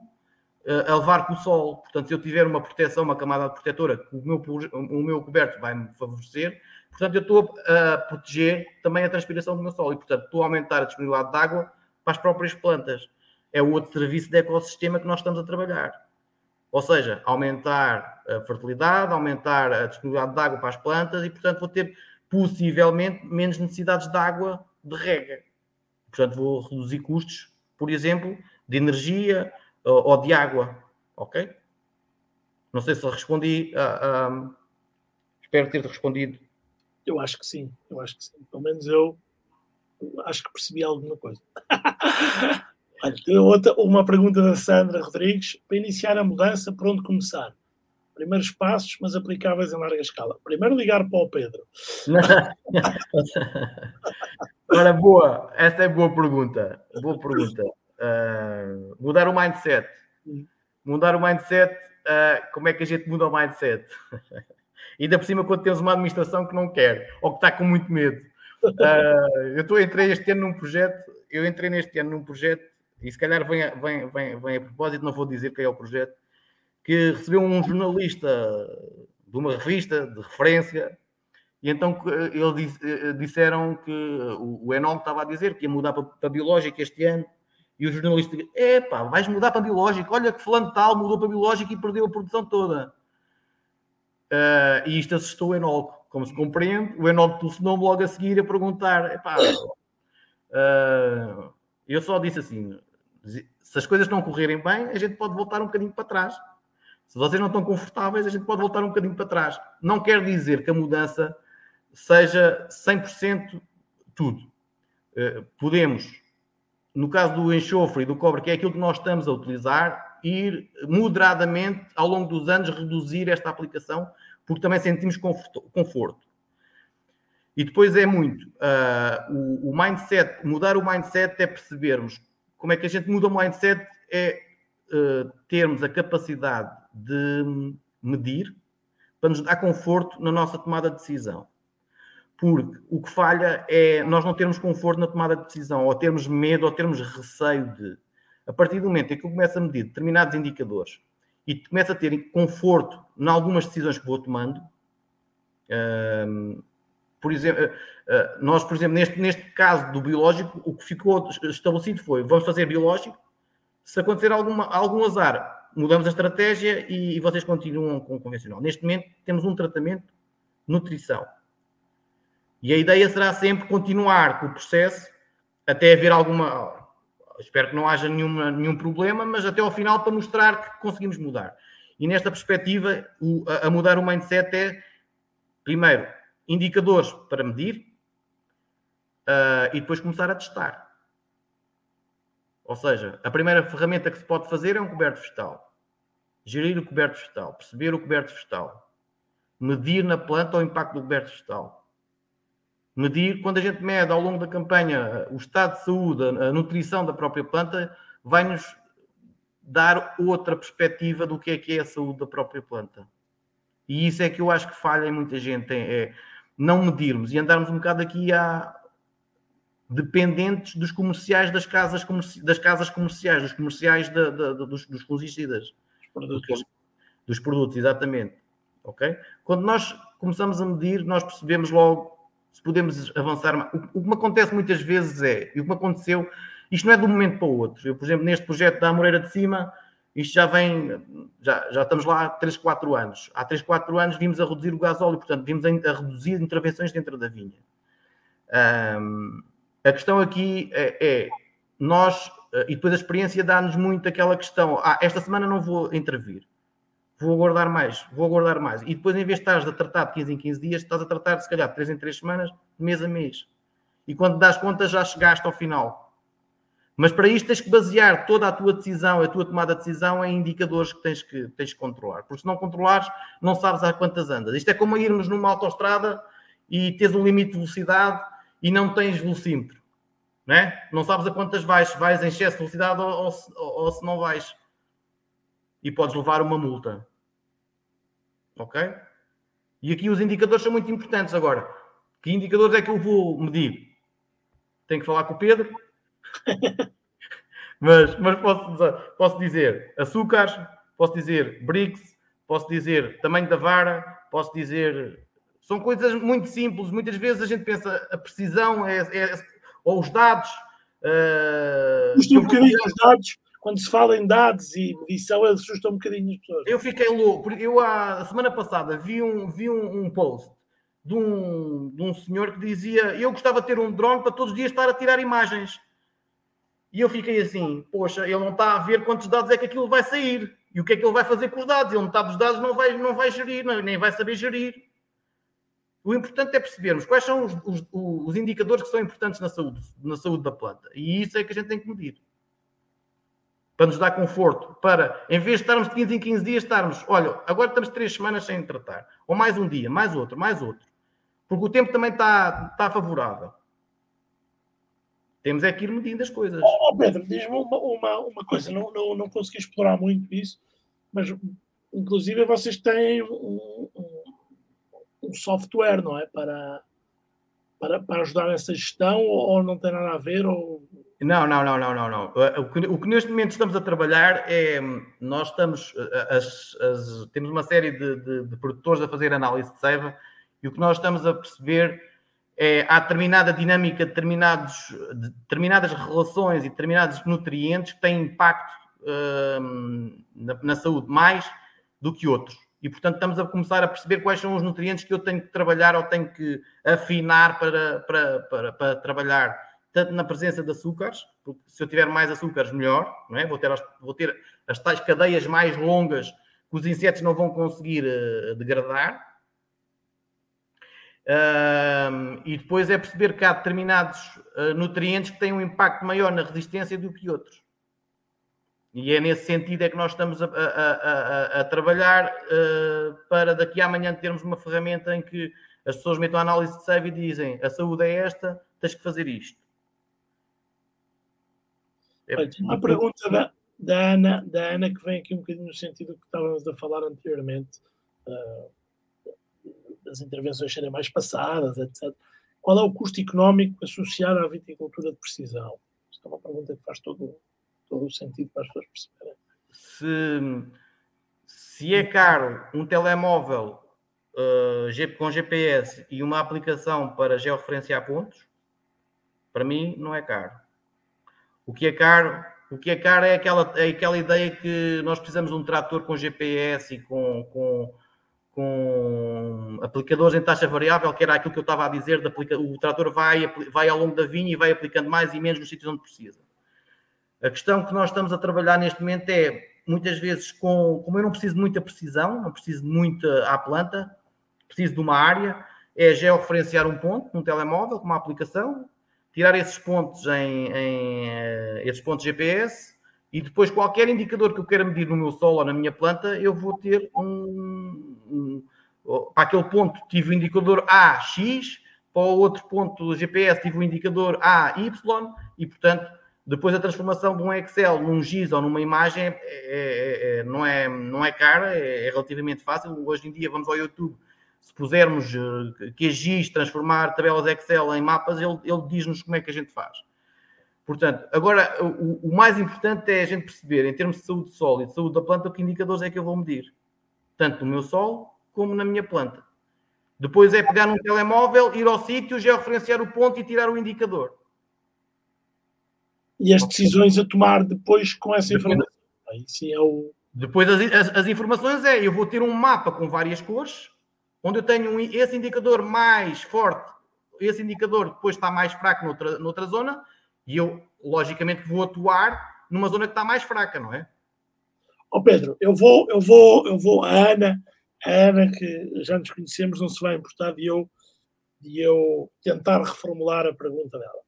uh, a levar com o sol. Portanto, se eu tiver uma proteção, uma camada protetora, o meu, o meu coberto vai me favorecer. Portanto, eu estou a proteger também a transpiração do meu solo e, portanto, estou a aumentar a disponibilidade de água para as próprias plantas. É o outro serviço de ecossistema que nós estamos a trabalhar. Ou seja, aumentar a fertilidade, aumentar a disponibilidade de água para as plantas e, portanto, vou ter possivelmente menos necessidades de água de rega. Portanto, vou reduzir custos, por exemplo, de energia ou, ou de água. Ok? Não sei se respondi. Uh, uh, espero ter respondido. Eu acho que sim. Eu acho que sim. Pelo menos eu acho que percebi alguma coisa. Olha, outra, uma pergunta da Sandra Rodrigues. Para iniciar a mudança, por onde começar? Primeiros passos, mas aplicáveis em larga escala. Primeiro ligar para o Pedro. Ora, boa, essa é boa pergunta. Boa pergunta. Uh, mudar o mindset. Mudar o mindset, uh, como é que a gente muda o mindset? Ainda por cima, quando temos uma administração que não quer ou que está com muito medo. Uh, eu estou, entrei este ano num projeto, eu entrei neste ano num projeto, e se calhar vem, vem, vem, vem a propósito, não vou dizer quem é o projeto, que recebeu um jornalista de uma revista de referência e então eles eh, disseram que o Enol estava a dizer que ia mudar para, para biológico este ano. E o jornalista Epá, vais mudar para biológico. Olha que fulano tal mudou para biológico e perdeu a produção toda. Uh, e isto assustou o Enol. Como se compreende, o Enol telefonou-me logo a seguir a perguntar: Epá, uh, eu só disse assim: se as coisas não correrem bem, a gente pode voltar um bocadinho para trás. Se vocês não estão confortáveis, a gente pode voltar um bocadinho para trás. Não quer dizer que a mudança seja 100% tudo. Eh, podemos, no caso do enxofre e do cobre, que é aquilo que nós estamos a utilizar, ir moderadamente, ao longo dos anos, reduzir esta aplicação, porque também sentimos conforto. E depois é muito uh, o, o, mindset, mudar o mindset é percebermos como é que a gente muda o mindset, é uh, termos a capacidade de medir para nos dar conforto na nossa tomada de decisão. Porque o que falha é nós não termos conforto na tomada de decisão, ou termos medo, ou termos receio de. A partir do momento em que eu começo a medir determinados indicadores e começo a ter conforto em algumas decisões que vou tomando, um, por exemplo, uh, nós, por exemplo, neste, neste caso do biológico, o que ficou estabelecido foi: vamos fazer biológico, se acontecer alguma, algum azar, mudamos a estratégia e, e vocês continuam com o convencional. Neste momento, temos um tratamento nutrição e a ideia será sempre continuar com o processo até haver alguma. Espero que não haja nenhuma, nenhum problema, mas até ao final para mostrar que conseguimos mudar. E nesta perspectiva, o, a, mudar o mindset é, primeiro, indicadores para medir uh, e depois começar a testar. Ou seja, a primeira ferramenta que se pode fazer é um coberto vegetal. Gerir o coberto vegetal, perceber o coberto vegetal, medir na planta o impacto do coberto vegetal medir, quando a gente mede ao longo da campanha o estado de saúde, a nutrição da própria planta, vai-nos dar outra perspectiva do que é que é a saúde da própria planta. E isso é que eu acho que falha em muita gente. É, é não medirmos e andarmos um bocado aqui a dependentes dos comerciais das casas, comerci das casas comerciais, dos comerciais dos, dos publicistas. Produtos. Dos produtos, exatamente. Ok? Quando nós começamos a medir, nós percebemos logo se podemos avançar. O, que me acontece muitas vezes é, e o que me aconteceu, isto não é de um momento para o outro. Eu, por exemplo, neste projeto da Amoreira de Cima, isto já vem, já, já estamos lá há 3, 4 anos. Há 3, 4 anos vimos a reduzir o gasóleo, portanto, vimos a, a reduzir intervenções dentro da vinha. Um, a questão aqui é, é, nós, eh, e depois a experiência dá-nos muito aquela questão, ah, esta semana não vou intervir, vou aguardar mais, vou aguardar mais. E depois, em vez de estares a tratar de 15 em 15 dias, estás a tratar se calhar, de 3 em 3 semanas, mês a mês. E quando das conta, já chegaste ao final. Mas para isto tens que basear toda a tua decisão, a tua tomada de decisão em indicadores que tens que, tens que controlar. Porque se não controlares, não sabes a quantas andas. Isto é como irmos numa autoestrada e tens um limite de velocidade e não tens velocímetro. Não, é? não sabes a quantas vais, vais em excesso de velocidade ou, ou, ou se não vais. E podes levar uma multa. Ok? E aqui os indicadores são muito importantes. Agora, que indicadores é que eu vou medir? Tenho que falar com o Pedro mas mas posso, posso dizer açúcares, posso dizer BRICS, posso dizer tamanho da vara, posso dizer. São coisas muito simples. Muitas vezes a gente pensa a precisão é, é ou os dados. Uh, Custa um bocadinho os dados. Quando se fala em dados e medição, assusta um bocadinho as pessoas. Eu fiquei louco, eu a semana passada vi um, vi um, um post de um, de um senhor que dizia: Eu gostava de ter um drone para todos os dias estar a tirar imagens. E eu fiquei assim, poxa, ele não está a ver quantos dados é que aquilo vai sair. E o que é que ele vai fazer com os dados? Ele metade dos dados não vai, não vai gerir, nem vai saber gerir. O importante é percebermos quais são os, os, os, indicadores que são importantes na saúde, na saúde da planta. E isso é que a gente tem que medir. Para nos dar conforto. Para, em vez de estarmos de 15 em 15 dias, estarmos, olha, agora estamos 3 semanas sem tratar. Ou mais um dia, mais outro, mais outro. Porque o tempo também está, está favorável. Temos é que ir medindo as coisas. Oh, Pedro, diz-me uma, uma, uma, coisa, não, não, não consegui explorar muito isso, mas inclusive vocês têm um, um, um software, não é? Para, para, para ajudar nessa gestão ou não tem nada a ver? Ou... Não, não, não, não, não, não. O que, o que neste momento estamos a trabalhar é nós estamos as, as, temos uma série de, de, de produtores a fazer análise de seiva e o que nós estamos a perceber é, há determinada dinâmica, determinados, determinadas relações e determinados nutrientes que têm impacto hum, na, na, saúde mais do que outros. E, portanto, estamos a começar a perceber quais são os nutrientes que eu tenho que trabalhar ou tenho que afinar para, para, para, para trabalhar, tanto na presença de açúcares, porque se eu tiver mais açúcares, melhor, não é? vou, ter as, vou ter as tais cadeias mais longas que os insetos não vão conseguir uh, degradar, Uh, e depois é perceber que há determinados uh, nutrientes que têm um impacto maior na resistência do que outros. E é nesse sentido é que nós estamos a, a, a, a trabalhar uh, para daqui a amanhã termos uma ferramenta em que as pessoas metam a análise de save e dizem a saúde é esta, tens que fazer isto. É uma pergunta da, da, Ana, da Ana que vem aqui um bocadinho no sentido que estávamos a falar anteriormente. Uh, as intervenções serem mais passadas, etc. Qual é o custo económico associado à viticultura de precisão? Isto é uma pergunta que faz todo, todo o sentido para as pessoas perceberem. Se, se é caro um telemóvel uh, com GPS e uma aplicação para georreferenciar pontos, para mim não é caro. O que é caro, o que é caro é aquela, é aquela ideia que nós precisamos de um trator com GPS e com, com com aplicadores em taxa variável, que era aquilo que eu estava a dizer, de aplica... o trator vai, vai ao longo da vinha e vai aplicando mais e menos nos sítios onde precisa. A questão que nós estamos a trabalhar neste momento é, muitas vezes, com, como eu não preciso de muita precisão, não preciso de muita à planta, preciso de uma área, é georreferenciar um ponto num telemóvel, com uma aplicação, tirar esses pontos em, em eh, esses pontos GPS, e depois, qualquer indicador que eu queira medir no meu solo ou na minha planta, eu vou ter um. um para aquele ponto tive o indicador A, X, para o outro ponto do GPS tive o indicador A, Y, e portanto, depois a transformação de um Excel num GIS ou numa imagem é, é, é, não, é, não é cara, é, é, relativamente fácil. Hoje em dia vamos ao YouTube, Se pusermos uh, QGIS, transformar tabelas Excel em mapas, ele, ele diz-nos como é que a gente faz. Portanto, agora o, o, mais importante é a gente perceber, em termos de saúde do solo e de saúde da planta, que indicadores é que eu vou medir. Tanto no meu solo como na minha planta. Depois é pegar num telemóvel, ir ao sítio, georreferenciar o ponto e tirar o indicador. E as decisões a tomar depois com essa informação. Aí sim é o. Depois as, as, as, informações é, eu vou ter um mapa com várias cores, onde eu tenho esse indicador mais forte, esse indicador depois está mais fraco noutra, noutra zona, e eu, logicamente, vou atuar numa zona que está mais fraca, não é? Oh Pedro, eu vou, eu vou, eu vou, a Ana, a Ana, que já nos conhecemos, não se vai importar de eu, de eu tentar reformular a pergunta dela.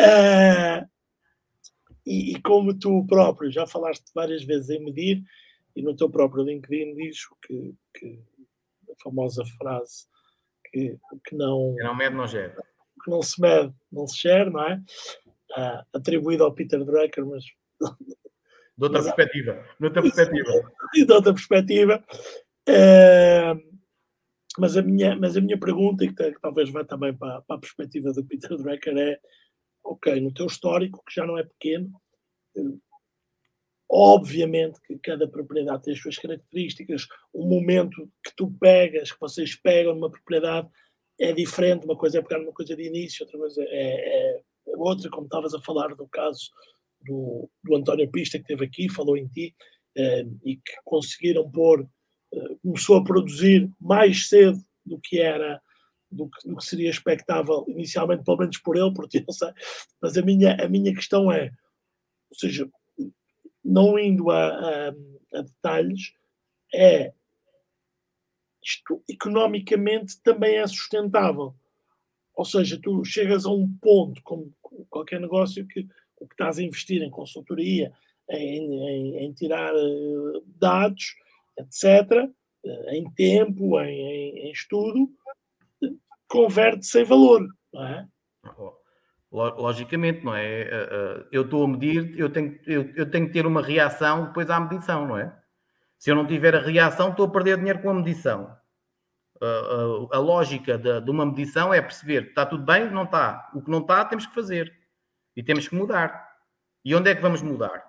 uh, e, e, como tu próprio já falaste várias vezes em medir, e no teu próprio LinkedIn diz que, que famosa frase que, que não. Que não mede, não gera. Que não se mede, não se gera, não é? Uh, atribuído ao Peter Drucker, mas. De outra mas, perspectiva. De outra perspectiva. de outra perspectiva. Uh, mas, a minha, mas a minha pergunta, e que, que talvez vá também para, para, a perspectiva do Peter Drucker, é: ok, no teu histórico, que já não é pequeno, obviamente que cada propriedade tem as suas características, o momento que tu pegas, que vocês pegam numa propriedade, é diferente. Uma coisa é pegar numa coisa de início, outra coisa é, é outra, como estavas a falar do caso do, do António Pista, que esteve aqui, falou em ti, eh, e que conseguiram pôr começou a produzir mais cedo do que era do que, do que, seria expectável inicialmente, pelo menos por ele, porque eu sei, mas a minha, a minha questão é, ou seja, não indo a, a, a detalhes, é isto economicamente também é sustentável. Ou seja, tu chegas a um ponto, como qualquer negócio, que o que estás a investir em consultoria, em, em, em tirar uh, dados, etc., eh, em tempo, em, em, em estudo, converte-se em valor, não é? Logicamente, não é? Eh, eh, eu estou a medir, eu tenho, eu, eu tenho que ter uma reação depois à medição, não é? Se eu não tiver a reação, estou a perder dinheiro com a medição. A, a, a lógica de, de, uma medição é perceber está tudo bem, não está. O que não está, temos que fazer. E temos que mudar. E onde é que vamos mudar?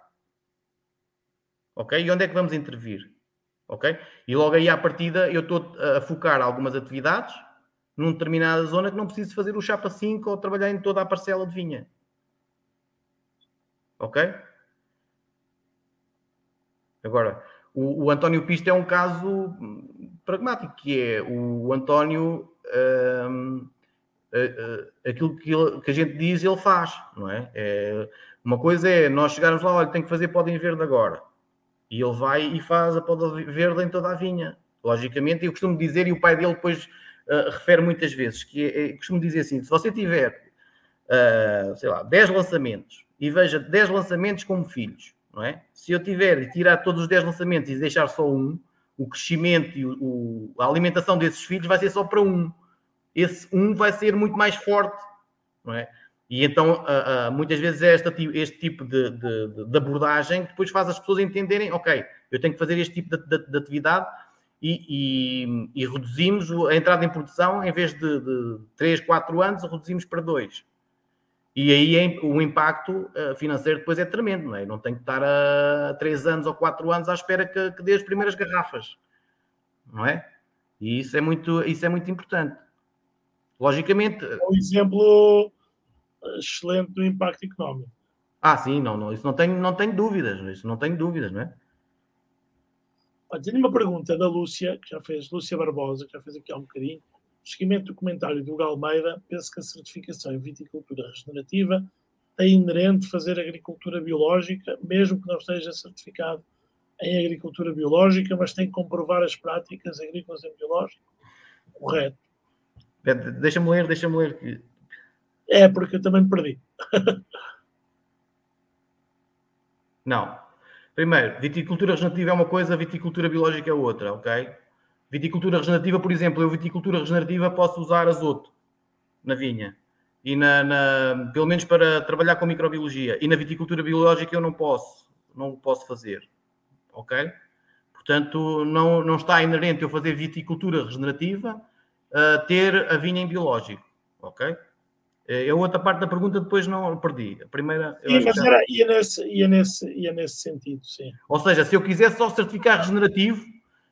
Ok? E onde é que vamos intervir? ok? E logo aí à partida eu estou a focar algumas atividades numa determinada zona que não preciso fazer o chapa 5 ou trabalhar em toda a parcela de vinha. Ok? Agora, o, o António Pista é um caso pragmático, que é o, António, hum, aquilo que, ele, que, a gente diz, ele faz, não é? é? Uma coisa é nós chegarmos lá, olha, tem que fazer podem ver de agora. E ele vai e faz a poda verde em toda a vinha. Logicamente, eu costumo dizer, e o pai dele depois uh, refere muitas vezes, que é, é, costumo dizer assim: se você tiver, uh, sei lá, 10 lançamentos e veja 10 lançamentos como filhos, não é? Se eu tiver e tirar todos os 10 lançamentos e deixar só um, o crescimento e o, o, a alimentação desses filhos vai ser só para um. Esse um vai ser muito mais forte, não é? E então, uh, uh, muitas vezes, é esta, este tipo de, de, de, abordagem que depois faz as pessoas entenderem: ok, eu tenho que fazer este tipo de, de atividade e, e, e, reduzimos a entrada em produção, em vez de, de 3, 4 anos, reduzimos para 2. E aí o impacto uh, financeiro depois é tremendo, não é? Não tem que estar a 3 anos ou 4 anos à espera que, que dê as primeiras garrafas, não é? E isso é muito, isso é muito importante. Logicamente. Um exemplo excelente do impacto económico. Ah, sim, não, não, isso não tenho, não tenho dúvidas, isso não tenho dúvidas, não é? Tenho uma pergunta da Lúcia, que já fez, Lúcia Barbosa, que já fez aqui há um bocadinho. No seguimento do comentário do Galmeida, penso que a certificação em viticultura regenerativa tem inerente fazer agricultura biológica, mesmo que não esteja certificado em agricultura biológica, mas tem que comprovar as práticas agrícolas em biológico. Correto. Deixa-me ler, deixa-me ler. É, porque eu também me perdi. Não. Primeiro, viticultura regenerativa é uma coisa, viticultura biológica é outra, ok? Viticultura regenerativa, por exemplo, eu viticultura regenerativa posso usar azoto na vinha. E na, na, pelo menos para trabalhar com microbiologia. E na viticultura biológica eu não posso, não posso fazer. Ok? Portanto, não, não está inerente eu fazer viticultura regenerativa uh, ter a vinha em biológico, ok? É a outra parte da pergunta depois não perdi. A primeira. Sim, mas era, ia, nesse, ia, nesse, ia nesse sentido, sim. Ou seja, se eu quiser só certificar regenerativo,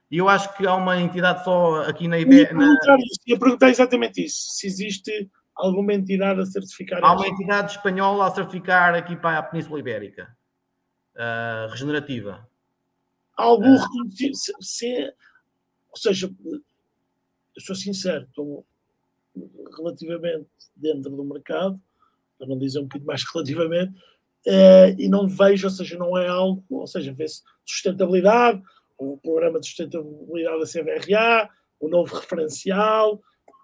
e eu acho que há uma entidade só aqui na IBE. Ia perguntar, na... ia perguntar exatamente isso. Se existe alguma entidade a certificar. Há uma entidade espanhola a certificar aqui para a Península Ibérica, uh, regenerativa. Algum uh. Se, se, ou seja, eu sou sincero, estou relativamente dentro do mercado, para não dizer um bocadinho mais relativamente, uh, e não vejo, ou seja, não é algo, ou seja, vê-se sustentabilidade, o programa de sustentabilidade da CVRA, o novo referencial,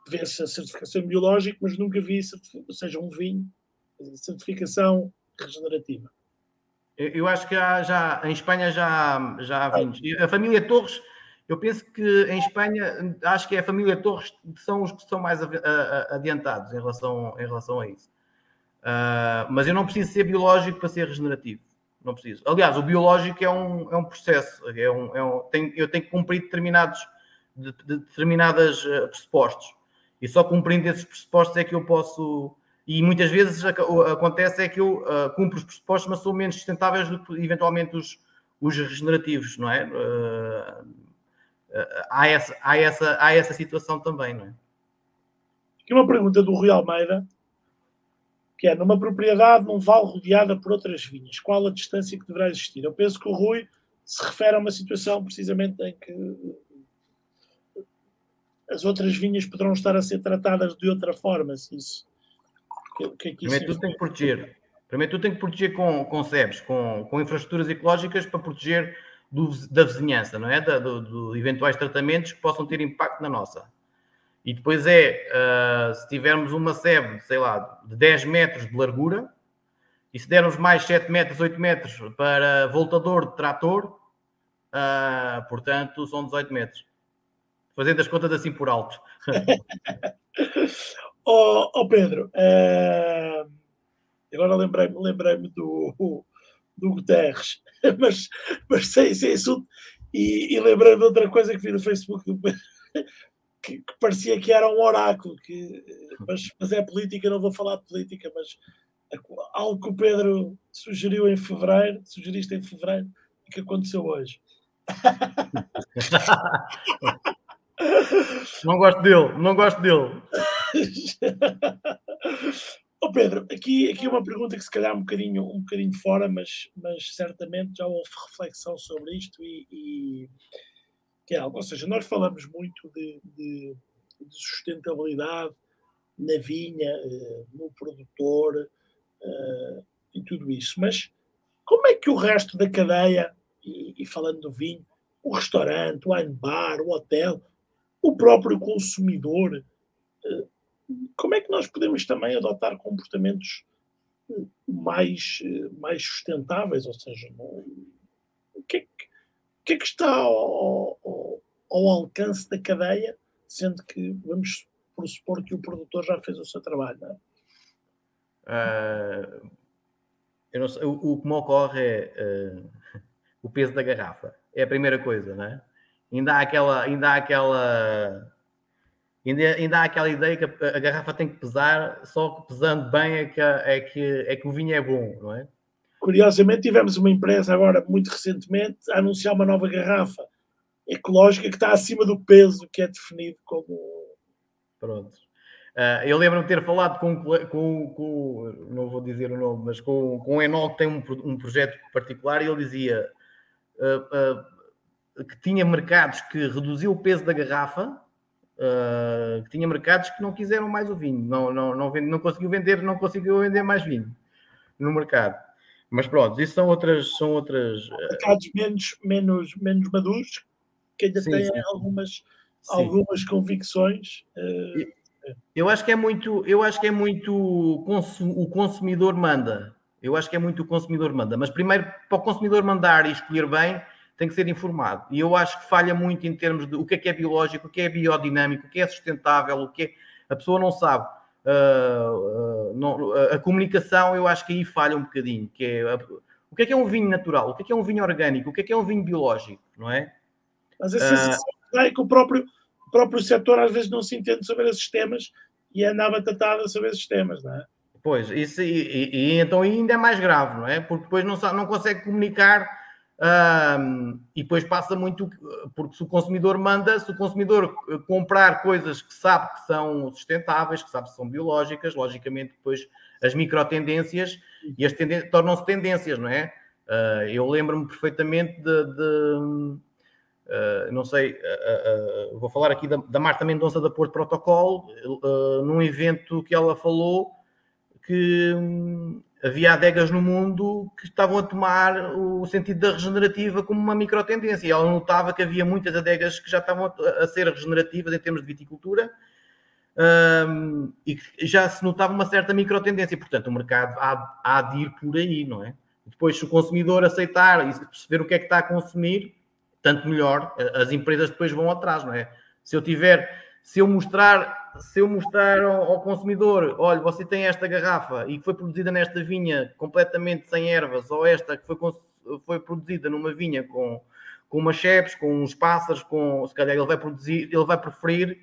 vê-se a certificação biológica, mas nunca vi, ou seja, um vinho, certificação regenerativa. Eu acho que há, já em Espanha já, já há vinhos. A família Torres eu penso que em Espanha, acho que é a família Torres que são os que estão mais adiantados em relação, em relação a isso. Uh, mas eu não preciso ser biológico para ser regenerativo. Não preciso. Aliás, o biológico é um, é um processo. É um, é um, eu tenho que cumprir determinados de, de determinadas uh, pressupostos. E só cumprindo esses pressupostos é que eu posso. E muitas vezes acontece é que eu uh, cumpro os pressupostos, mas são menos sustentáveis do que eventualmente os, os regenerativos, não é? Uh, há, essa, há, essa, há essa situação também, não é? Aqui uma pergunta do Rui Almeida, que é, numa propriedade, num vale rodeada por outras vinhas, qual a distância que deverá existir? Eu penso que o Rui se refere a uma situação precisamente em que as outras vinhas poderão estar a ser tratadas de outra forma, se isso... Que, que é que Primeiro tu tem que proteger. Primeiro tu tem que proteger com, com SEBs, com, com infraestruturas ecológicas para proteger do, da vizinhança, não é? Do, eventuais tratamentos que possam ter impacto na nossa. E depois é, uh, se tivermos uma sebe, sei lá, de 10 metros de largura, e se dermos mais 7 metros, 8 metros para voltador de trator, uh, portanto, são 18 metros. Fazendo as contas assim por alto. oh, oh, Pedro, uh, agora lembrei-me lembrei do, do Guterres, mas, mas sem, sem. E, e lembrei-me de outra coisa que vi no Facebook que, que, parecia que era um oráculo, que, mas, mas é política, não vou falar de política, mas algo que o Pedro sugeriu em fevereiro, sugeriste em fevereiro, e que aconteceu hoje. Não gosto dele, não gosto dele. Oh Pedro, aqui, aqui uma pergunta que se calhar é um bocadinho, um bocadinho fora, mas, mas certamente já houve reflexão sobre isto e, e que é algo. Ou seja, nós falamos muito de, de, de sustentabilidade na vinha, eh, no produtor uh, e tudo isso, mas como é que o resto da cadeia, e, e falando do vinho, o restaurante, o wine bar, o hotel, o próprio consumidor, uh, como é que nós podemos também adotar comportamentos eh, mais, eh, mais sustentáveis? Ou seja, o, que é que, o que, é que está ao, ao, ao, alcance da cadeia, sendo que vamos pressupor que o produtor já fez o seu trabalho? Não é? uh, sei, o, o, que me ocorre é uh, o peso da garrafa. É a primeira coisa, não é? Ainda há aquela, ainda há aquela ainda, ainda há aquela ideia que a, a, garrafa tem que pesar, só que pesando bem é que, é que, é que o vinho é bom, não é? Curiosamente, tivemos uma empresa agora, muito recentemente, a anunciar uma nova garrafa ecológica que está acima do peso que é definido como. Pronto. Uh, eu lembro-me de ter falado com, com, com, não vou dizer o nome, mas com, com o Enol, que tem um, um projeto particular, e ele dizia uh, uh, que tinha mercados que reduziu o peso da garrafa uh, que tinha mercados que não quiseram mais o vinho, não, não, não, não conseguiu vender, não conseguiu vender mais vinho no mercado. Mas pronto, isso são outras. São outras ah, mercados menos, menos, menos maduros, que ainda sim, têm sim. algumas, algumas convicções. Uh, eu acho que é muito, eu acho que é muito o consumidor manda. Eu acho que é muito o consumidor manda. Mas primeiro, para o consumidor mandar e escolher bem, tem que ser informado. E eu acho que falha muito em termos de o que é que é biológico, o que é biodinâmico, o que é sustentável, o que é... A pessoa não sabe. Uh, uh, não, a comunicação, eu acho que aí falha um bocadinho. Que é, o que é que é um vinho natural? O que é que é um vinho orgânico? O que é que é um vinho biológico? Não é? Mas a sensação uh... é que o próprio, o próprio setor às vezes não se entende sobre esses temas e anda batatada sobre esses temas, não é? Pois, isso, e, e, e, então ainda é mais grave, não é? Porque depois não, não consegue comunicar um, e depois passa muito, porque se o consumidor manda, se o consumidor comprar coisas que sabe que são sustentáveis, que sabe que são biológicas, logicamente depois as microtendências e as tendências tornam-se tendências, não é? Uh, eu lembro-me perfeitamente de, de Uh, não sei, uh, uh, vou falar aqui da, da, Marta Mendonça da Porto Protocolo, num evento que ela falou que um, havia adegas no mundo que estavam a tomar o sentido da regenerativa como uma microtendência. E ela notava que havia muitas adegas que já estavam a, ser regenerativas em termos de viticultura um, e que já se notava uma certa microtendência. Portanto, o mercado há, há de ir por aí, não é? Depois, se o consumidor aceitar e perceber o que é que está a consumir, tanto melhor, as empresas depois vão atrás, não é? Se eu tiver, se eu mostrar, se eu mostrar ao, consumidor, olha, você tem esta garrafa e que foi produzida nesta vinha completamente sem ervas, ou esta que foi, foi produzida numa vinha com, com umas chepes, com uns pássaros, com, se calhar ele vai produzir, ele vai preferir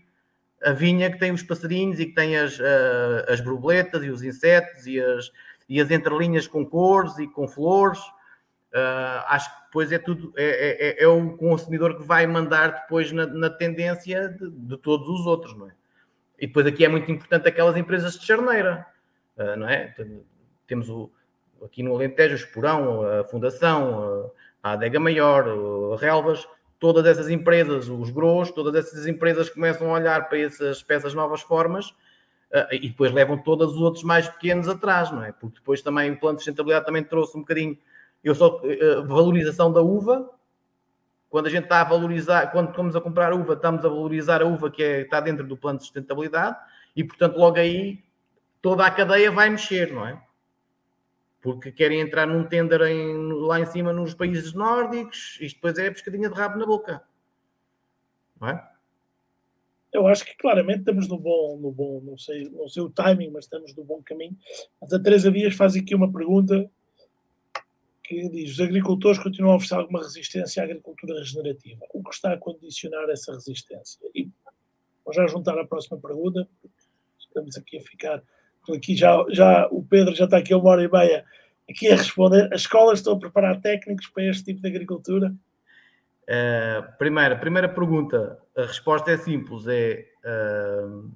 a vinha que tem os passarinhos e que tem as, uh, as borboletas e os insetos e as, e as entrelinhas com cores e com flores. Uh, acho que depois é tudo, é, é, é, é, o consumidor que vai mandar depois na, na tendência de, de, todos os outros, não é? E depois aqui é muito importante aquelas empresas de charneira, uh, não é? Temos o, aqui no Alentejo, o Esporão, a Fundação, a Adega Maior, a Relvas, todas essas empresas, os GROS, todas essas empresas começam a olhar para essas, para essas novas formas uh, e depois levam todos os outros mais pequenos atrás, não é? Porque depois também o plano de sustentabilidade também trouxe um bocadinho eu só uh, valorização da uva. Quando a gente está a valorizar, quando estamos a comprar uva, estamos a valorizar a uva que é, está dentro do plano de sustentabilidade e, portanto, logo aí toda a cadeia vai mexer, não é? Porque querem entrar num tender em, lá em cima nos países nórdicos, isto depois é pescadinha de rabo na boca, não é? Eu acho que claramente estamos no bom, no bom, não sei, não sei o timing, mas estamos no bom caminho. Mas a Teresa Dias faz aqui uma pergunta que diz: os agricultores continuam a oferecer alguma resistência à agricultura regenerativa. O que está a condicionar essa resistência? E vou já juntar a próxima pergunta, estamos aqui a ficar. Aqui já, já, o Pedro já está aqui uma hora e meia aqui a responder. As escolas estão a preparar técnicos para este tipo de agricultura? Uh, primeira, primeira pergunta, a resposta é simples: é uh,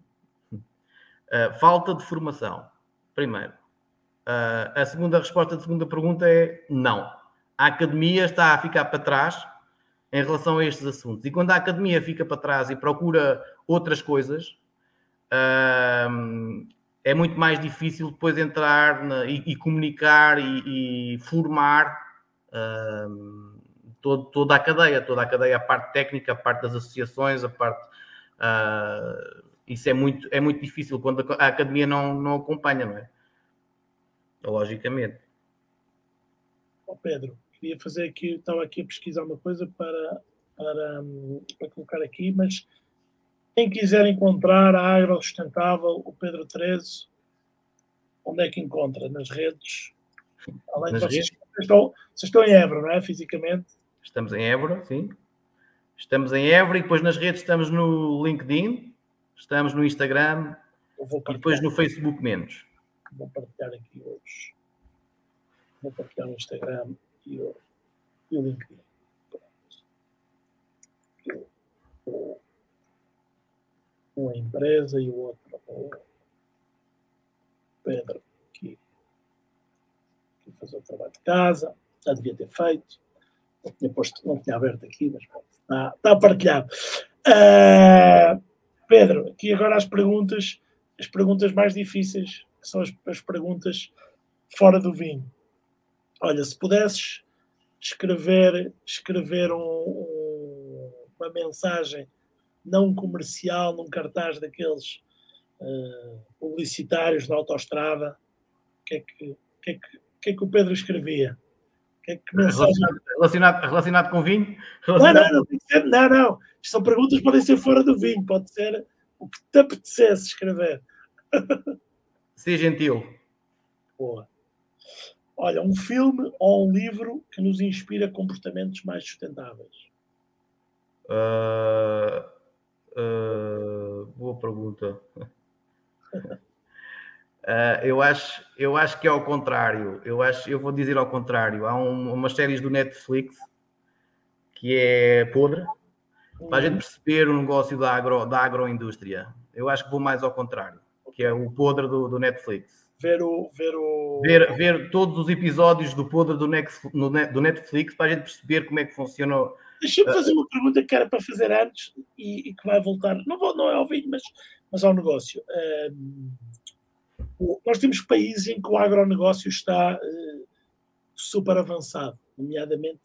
uh, falta de formação. Primeiro, Uh, a segunda resposta da segunda pergunta é não. A academia está a ficar para trás em relação a estes assuntos. E quando a academia fica para trás e procura outras coisas, uh, é muito mais difícil depois entrar na, e, e, comunicar e, e formar uh, todo, toda a cadeia, toda a cadeia, a parte técnica, a parte das associações, a parte. Uh, isso é muito, é muito difícil quando a, academia não, não acompanha, não é? Logicamente. Oh, Pedro, queria fazer aqui, estava aqui a pesquisar uma coisa para, para, hum, para colocar aqui, mas quem quiser encontrar a Agro Sustentável, o Pedro 13, onde é que encontra? Nas redes? Além Nas vocês, redes? Estão, vocês estão em Évora, não é? Fisicamente? Estamos em Évora, sim. Estamos em Évora e depois nas redes estamos no LinkedIn, estamos no Instagram e depois no Facebook menos vou partilhar aqui hoje. Vou partilhar o Instagram e o, e o LinkedIn. Uma empresa e o outro o Pedro que, que fazer o trabalho de casa, já devia ter feito, não tinha, posto, não tinha aberto aqui, mas está, está partilhado. Uh, Pedro, aqui agora as perguntas, as perguntas mais difíceis que são as, as perguntas fora do vinho. Olha, se pudesses escrever, escrever um, um, uma mensagem não comercial num cartaz daqueles uh, publicitários na autoestrada, o que, é que, que, é que, é que o Pedro escrevia? Que é que mensagem... relacionado, relacionado, com vinho? Relacionado... Não, não, não, não, não. São perguntas que podem ser fora do vinho, pode ser o que te apetecesse escrever. Ser gentil. Boa. Olha, um filme ou um livro que nos inspira comportamentos mais sustentáveis. Uh, uh, boa pergunta. Uh, eu, acho, eu acho que é ao contrário. Eu, acho, eu vou dizer ao contrário. Há um, umas séries do Netflix que é podre para a gente perceber o negócio da, agro, da agroindústria. Eu acho que vou mais ao contrário, que é o podre do, do Netflix. Ver, o, ver, o... Ver, ver todos os episódios do podre do, Nex, no, do Netflix para a gente perceber como é que funciona. Deixa-me fazer uma pergunta que era para fazer antes e, e que vai voltar, não, vou, não é ao vídeo, mas, mas ao negócio. Um nós temos países em que o agronegócio está uh, super avançado, nomeadamente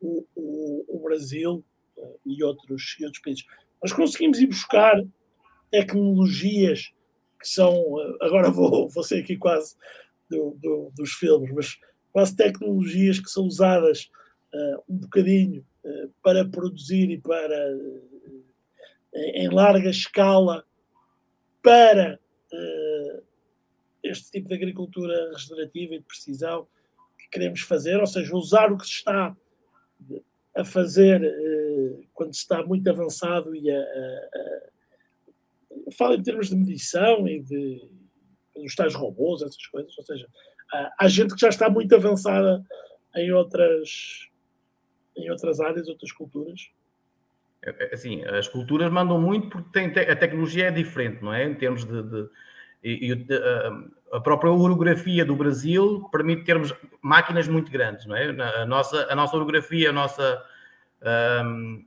o, o, o Brasil uh, e, outros, e outros países. Nós conseguimos ir buscar tecnologias que são. Uh, agora vou, vou ser aqui quase do, do, dos filmes, mas quase tecnologias que são usadas um bocadinho para produzir e para. em larga escala para este tipo de agricultura regenerativa e de precisão que queremos fazer, ou seja, usar o que se está a fazer eh, quando se está muito avançado e a, a, a falo em termos de medição e de os tais robôs, essas coisas, ou seja, há, gente que já está muito avançada em outras em outras áreas, outras culturas. É, é, assim, as culturas mandam muito porque tem, a tecnologia é diferente, não é? Em termos de, de e, e a, a própria orografia do Brasil permite termos máquinas muito grandes, não é? A nossa, a nossa orografia, a nossa, um,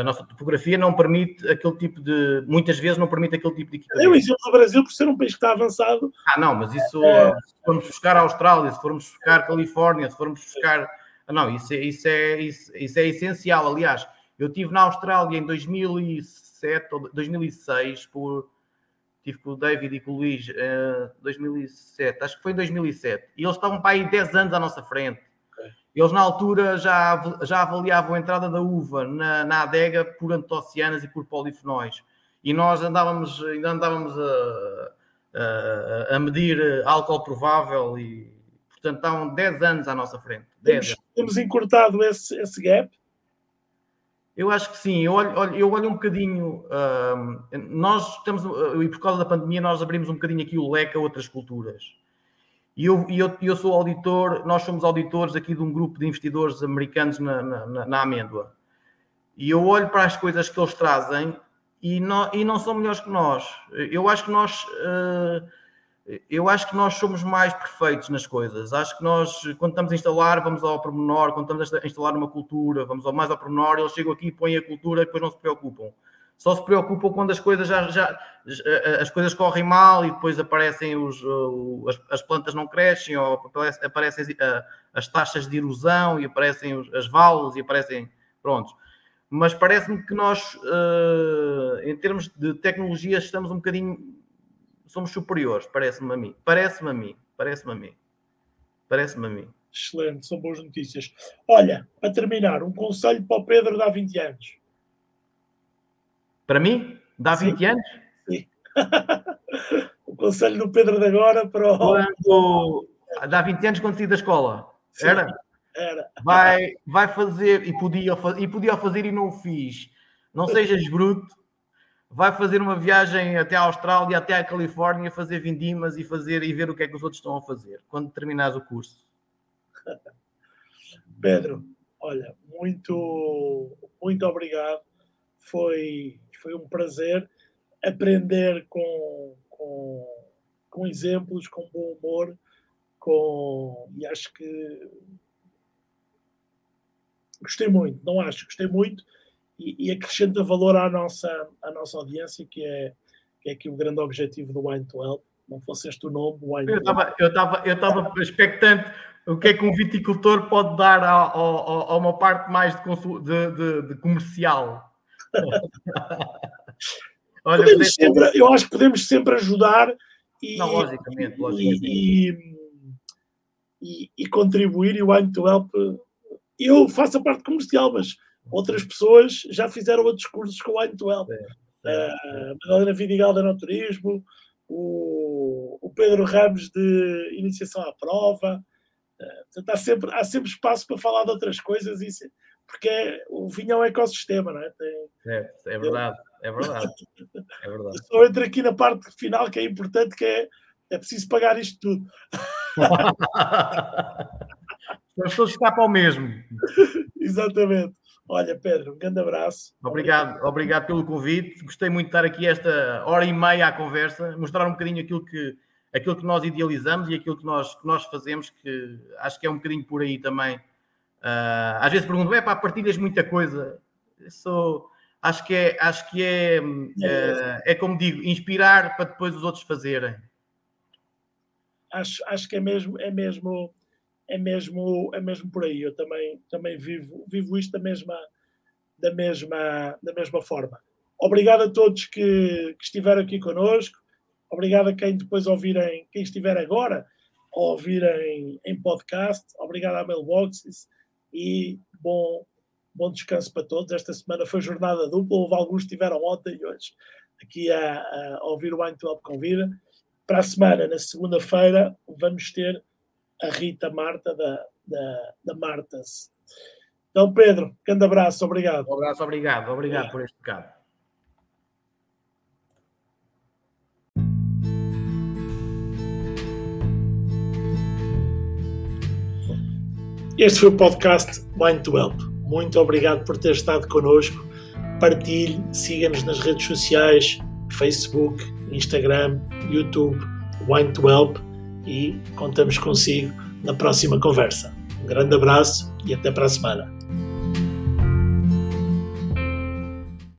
a, nossa topografia não permite aquele tipo de. Muitas vezes não permite aquele tipo de equipamento. Eu exemplo do Brasil por ser um país que está avançado. Ah, não, mas isso, é... se formos buscar a Austrália, se formos buscar a Califórnia, se formos buscar. Ah, não, isso é, isso, é, isso, isso é essencial. Aliás, eu estive na Austrália em 2007 ou 2006 por Tive com o David e com o Luís em uh, 2007, acho que foi em 2007. E eles estavam para aí 10 anos à nossa frente. Eles, na altura, já, já avaliavam a entrada da uva na, na adega por antocianas e por polifenóis. E nós andávamos, ainda andávamos a, a, a medir álcool provável e, portanto, estavam 10 anos à nossa frente. Temos, temos encurtado esse, esse gap eu acho que sim, eu olho, eu olho um bocadinho. Uh, nós estamos, uh, e por causa da pandemia, nós abrimos um bocadinho aqui o leque a outras culturas. E eu, eu, eu sou auditor, nós somos auditores aqui de um grupo de investidores americanos na, na, na amêndoa. E eu olho para as coisas que eles trazem e não, e não são melhores que nós. Eu acho que nós. Uh, eu acho que nós somos mais perfeitos nas coisas. Acho que nós, quando estamos a instalar, vamos ao pormenor, quando estamos a instalar uma cultura, vamos ao mais ao pormenor, eles chegam aqui, põem a cultura e depois não se preocupam. Só se preocupam quando as coisas já, já as coisas correm mal e depois aparecem os, as, as plantas não crescem ou aparecem as taxas de erosão e aparecem as valas e aparecem prontos. Mas parece-me que nós, eh, em termos de tecnologia, estamos um bocadinho somos superiores, parece-me a mim. Parece-me a mim. Parece-me a mim. Parece-me a mim. Excelente, são boas notícias. Olha, para terminar, um conselho para o Pedro de há 20 anos. Para mim? Dá 20 Sim. anos? Sim. o conselho do Pedro de agora para o. Quando. Dá 20 anos quando saí da escola. Sim, era? Era. Vai, vai fazer, e podia, e podia fazer e não o fiz. Não sejas bruto, vai fazer uma viagem até a Austrália, até a Califórnia, fazer vindimas e fazer e ver o que é que os outros estão a fazer quando terminares o curso. Pedro, olha, muito, muito obrigado. Foi, foi um prazer aprender com, com, com exemplos, com bom humor, com, e acho que gostei muito, não acho, gostei muito e, e, acrescenta valor à nossa, à nossa audiência, que é, que é aqui o grande objetivo do Wine to Help. Não fosse este o nome, Wine eu estava Eu estava eu estava expectante o que é que um viticultor pode dar a, a, a uma parte mais de, de, de, de comercial. Olha, podemos sempre, eu acho que podemos sempre ajudar e, Não, logicamente, logicamente. E, e, e, contribuir. E o Wine to Help, eu faço a parte comercial, mas Outras pessoas já fizeram outros cursos com o Wine to Help. Uh, Madalena Vidigal de Naturismo, o, o, Pedro Ramos de Iniciação à Prova. Uh, portanto, há, sempre, há sempre espaço para falar de outras coisas e porque é, o vinho é um ecossistema, não é? Tem, é, é verdade, é verdade. É verdade. Só entra aqui na parte final que é importante, que é, é preciso pagar isto tudo. As pessoas escapam ao mesmo. Exatamente. Olha, Pedro, um grande abraço. Obrigado, obrigado pelo convite. Gostei muito de estar aqui esta hora e meia à conversa, mostrar um bocadinho aquilo que, aquilo que nós idealizamos e aquilo que nós, que nós fazemos, que acho que é um bocadinho por aí também. Uh, às vezes pergunto, é pá, partilhas muita coisa. Sou, acho que é, acho que é, uh, é como digo, inspirar para depois os outros fazerem. Acho, acho que é mesmo, é mesmo é mesmo, é mesmo por aí. Eu também, também vivo, vivo isto da mesma, da, mesma, da mesma forma. Obrigado a todos que, que estiveram aqui connosco. Obrigado a quem depois ouvirem, quem estiver agora a ouvirem em podcast. Obrigado à Mailboxes e bom, bom descanso para todos. Esta semana foi jornada dupla. Houve alguns que estiveram ontem e hoje aqui a, a ouvir o Wine to Convida. Para a semana, na segunda-feira, vamos ter a Rita Marta da, da, da Martas. Então, Pedro, grande abraço, obrigado. Um abraço, obrigado, obrigado é. por este bocado. Este foi o podcast Wine to Help. Muito obrigado por ter estado connosco. Partilhe, siga-nos nas redes sociais, Facebook, Instagram, YouTube, Wine to Help e contamos consigo na próxima conversa. Um grande abraço e até para a semana.